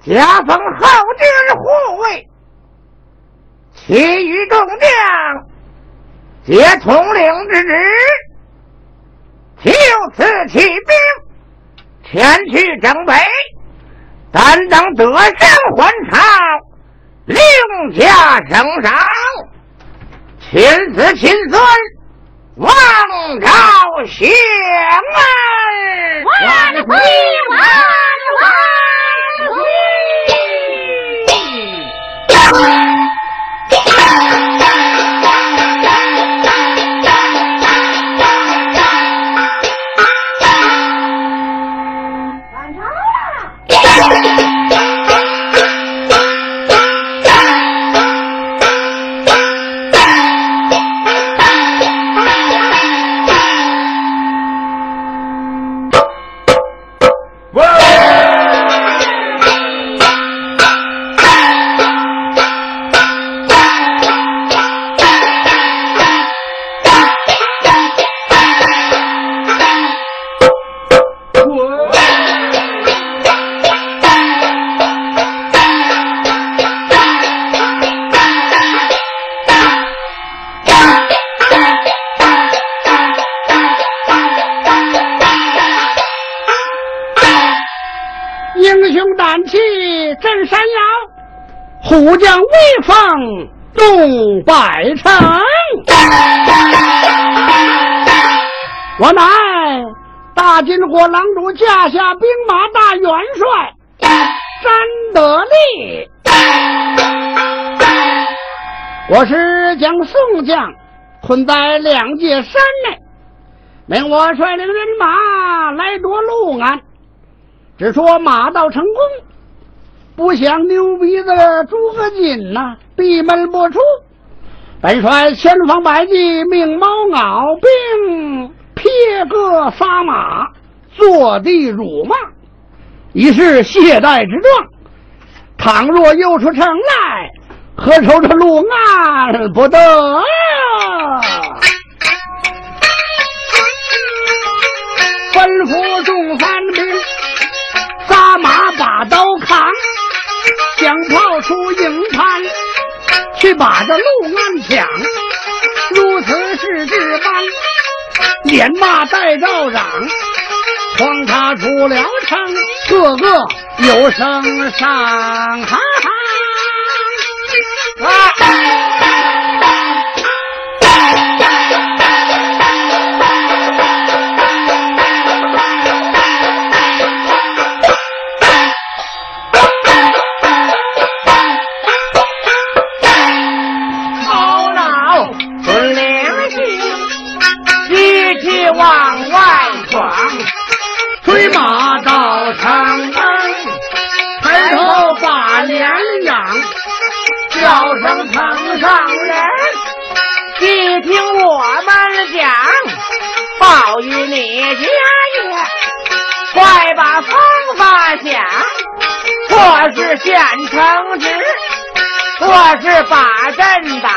加封后军护卫，其余众将皆统领之职，就此起兵，前去征北。但等得胜还朝，另加升赏，亲子亲孙，望朝兴儿。万岁万宋百城。我乃大金国郎主驾下兵马大元帅詹德利，我是将宋将困在两界山内，命我率领人马来夺陆安。只说马到成功，不想牛鼻子诸葛瑾呐、闭门不出。本帅千方百计命猫咬兵撇戈撒马，坐地辱骂，以示懈怠之状。倘若又出城来，何愁这路安不得啊？吩咐众三兵。撒马把刀，出营盘，去把这路安抢。如此是这般，连骂带道嚷，慌他出了城，个个有声上。哈哈听我们讲，报与你家业快把方法想，或是县城职，或是把阵挡。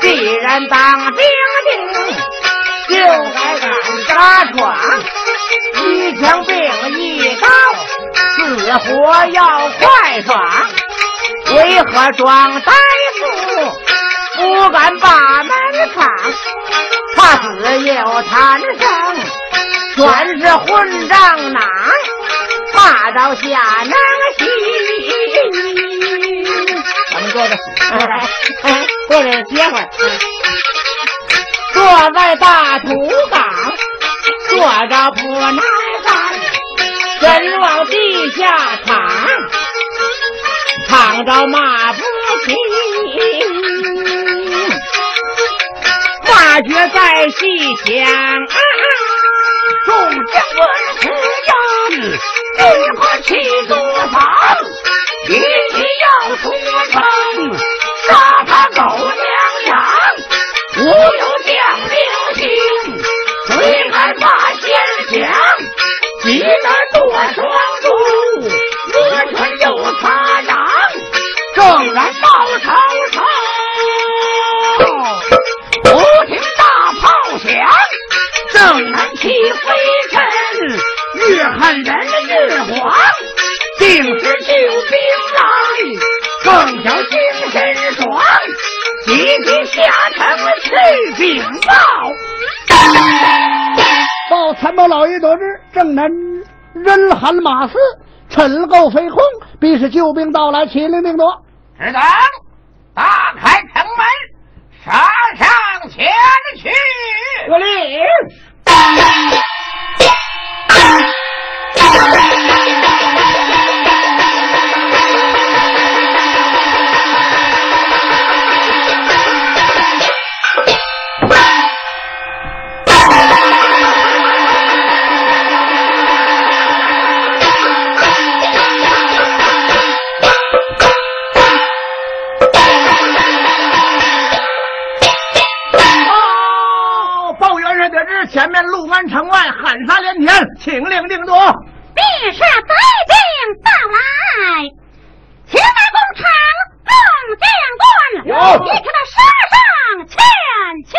既然当兵的，就该敢打闯，一枪并一刀，死活要快闯。为何装呆夫？不敢把门敞？怕死。又贪生，全是混账囊。怕到下能行，咱们坐着，坐着歇会儿。坐在大土岗，坐着不耐烦，人往地下躺，躺着骂不停，话觉在细想，众将闻此言。为何气多方？一起要出城，杀他狗娘养！我有将领心，谁敢把先讲？鸡蛋多双恨人的日皇，定是救兵来，更叫精神爽。急急下城去禀报，报参谋老爷得知，正南人喊马嘶，尘垢飞空，必是救兵到来，起灵令夺。只等打开城门，杀上前去。我令。前面陆安城外喊杀连天，请令定夺。必是贼兵到来，前来攻城众将官，一起的杀上前去。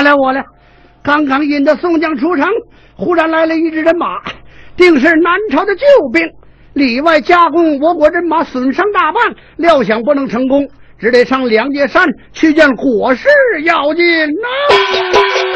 罢了我了。刚刚引得宋江出城，忽然来了一支人马，定是南朝的救兵。里外夹攻我国人马，损伤大半，料想不能成功，只得上梁界山去见火势要紧呐。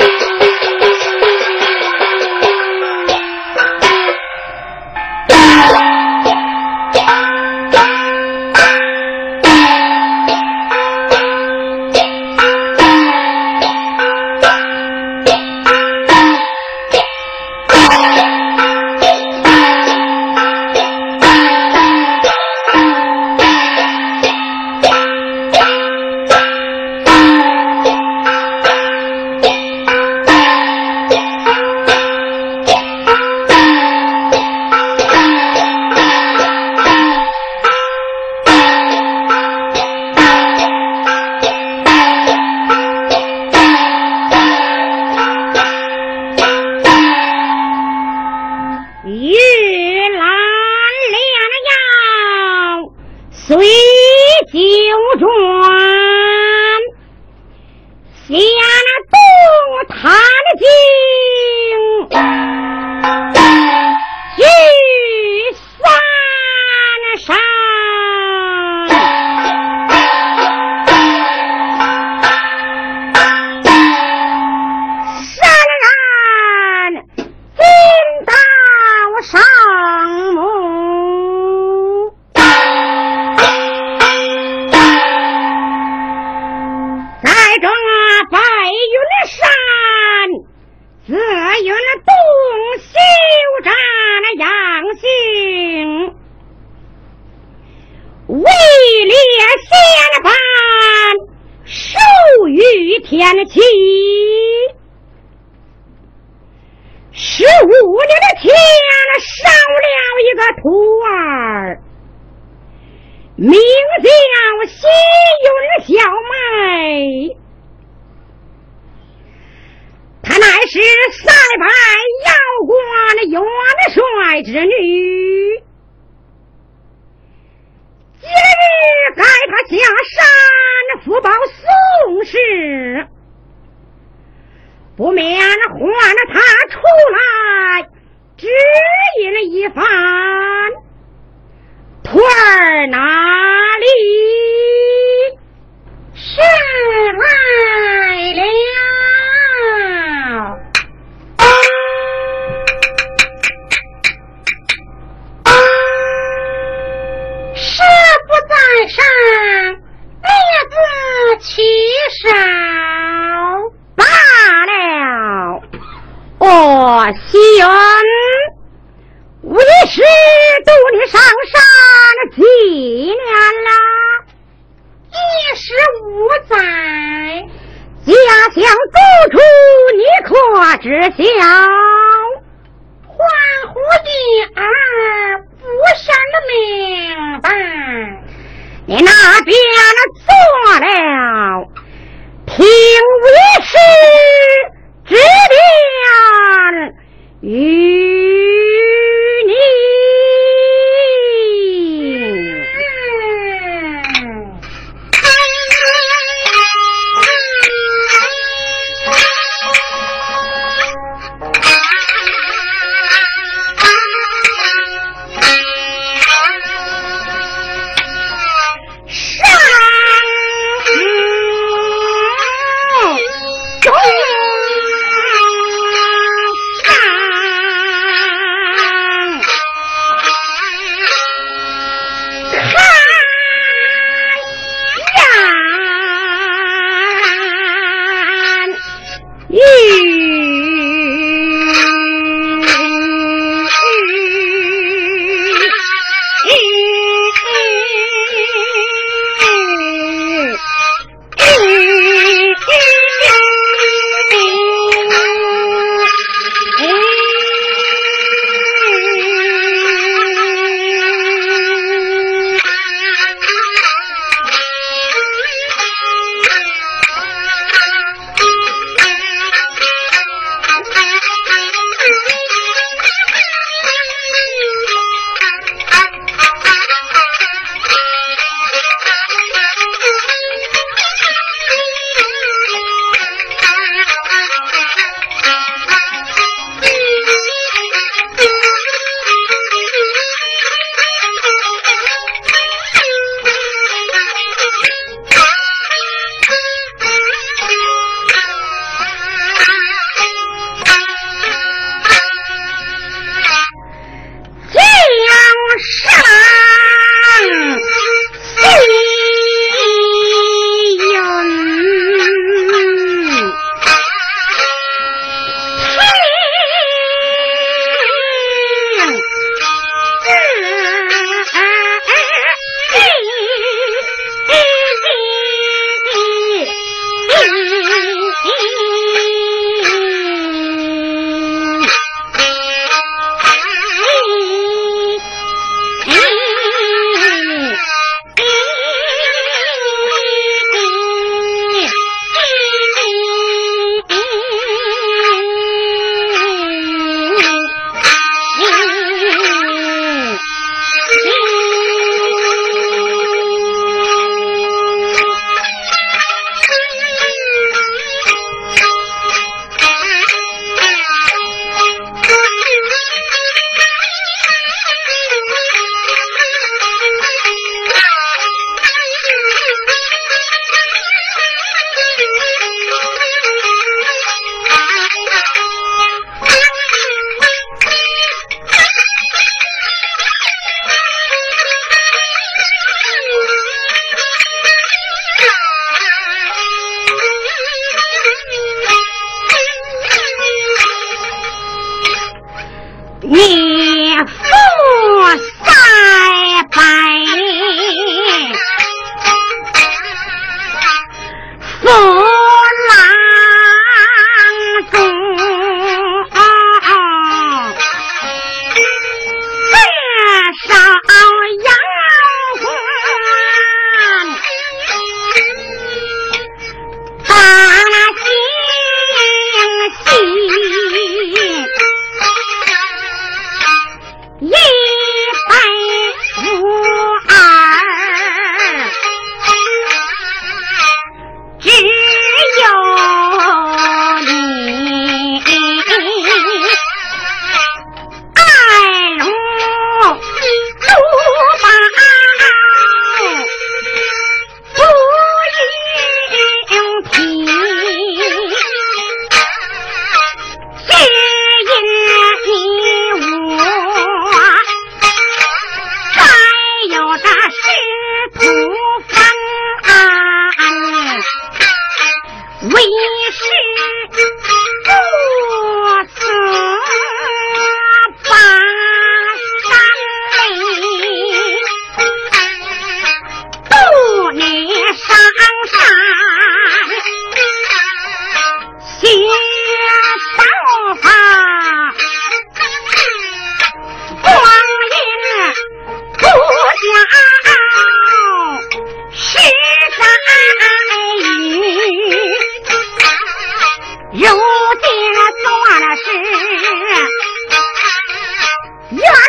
呀！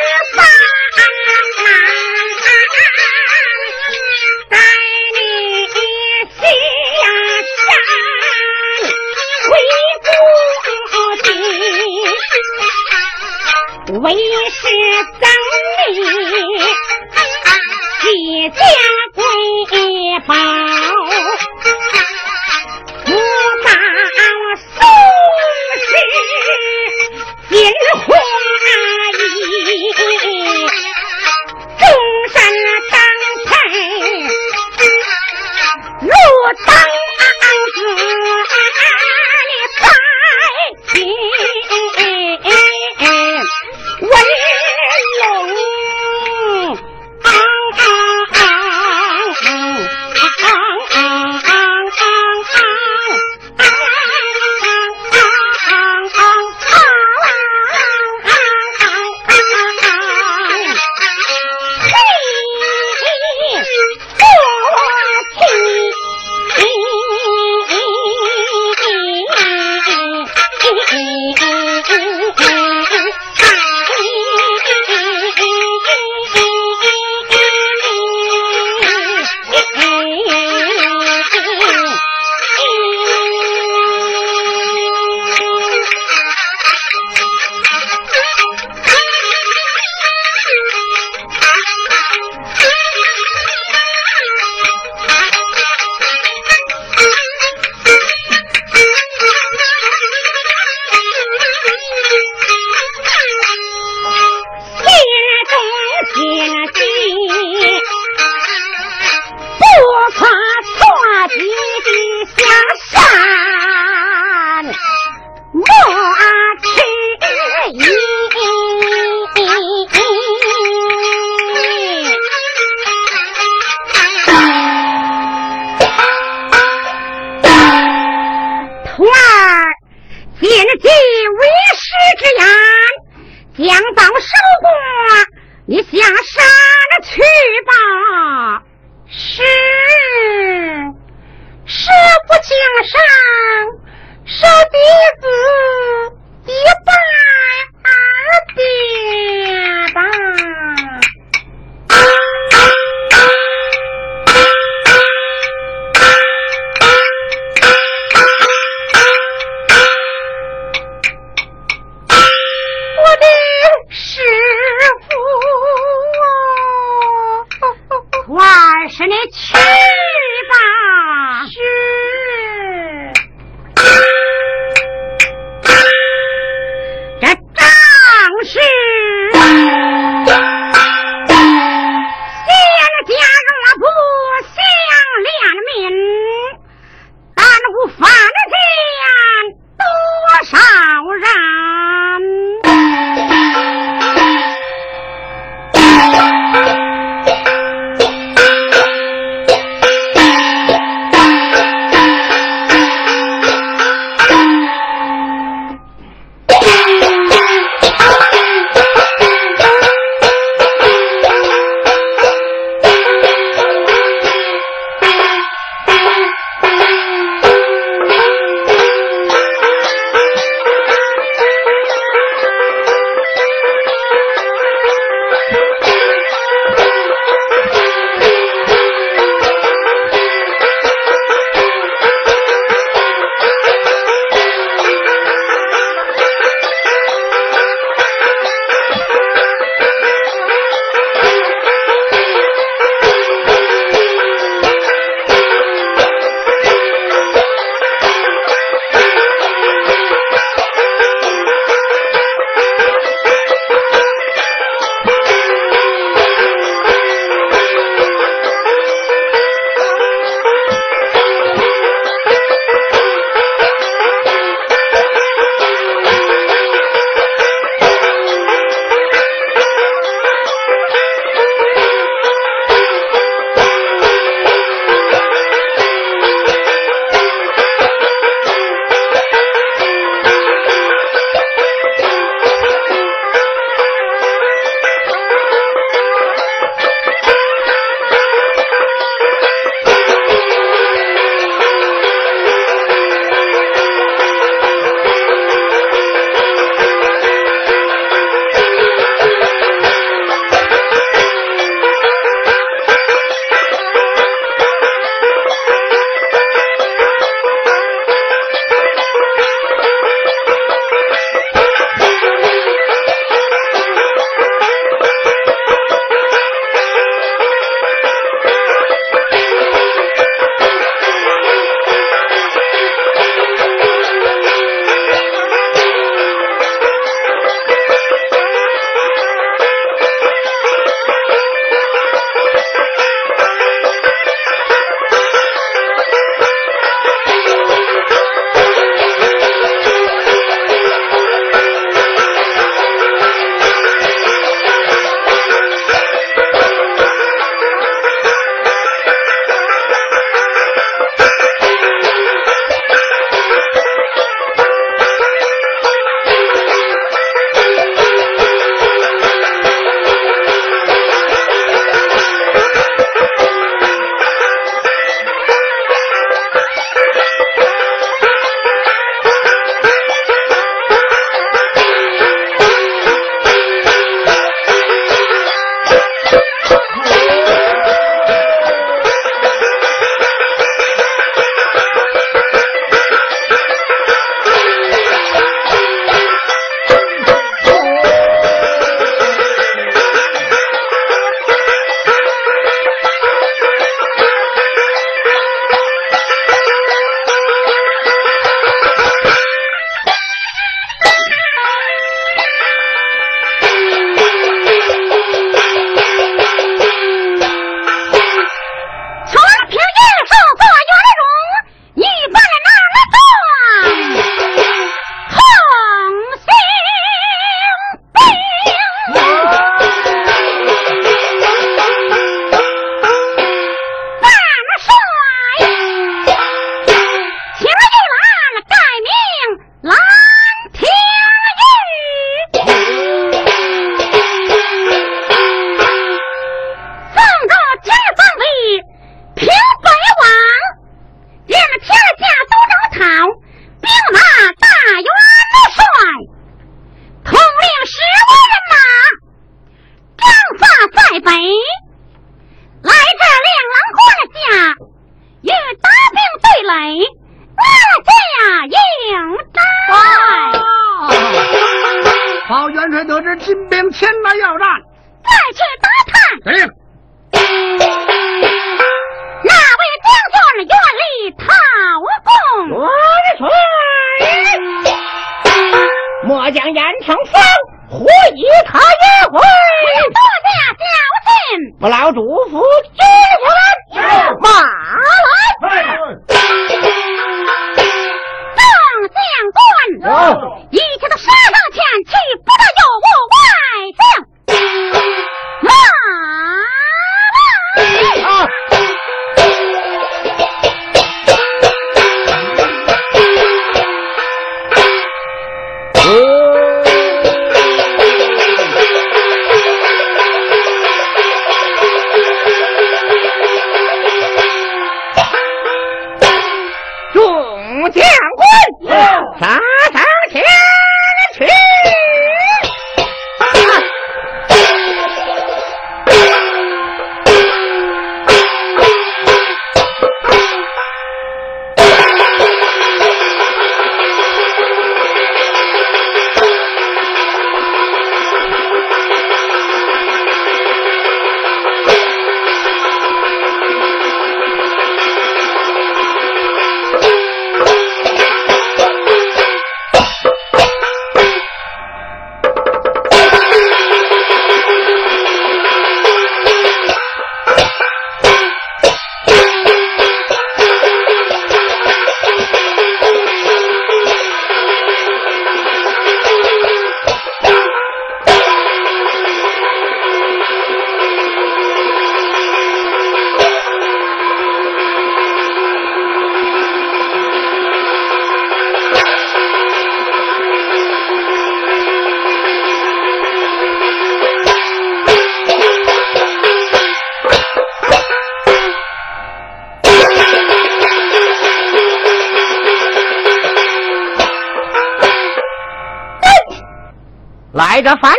这凡家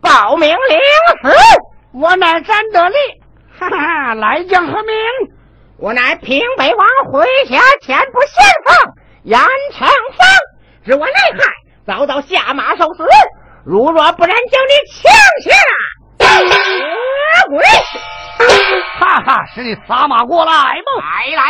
报名领死，我乃詹德利，哈哈，来将何名？我乃平北王麾下前部先锋严成方，是我内害，遭到下马受死。如若不然，将你枪下活鬼！哈哈，是你撒马过来吗？来了。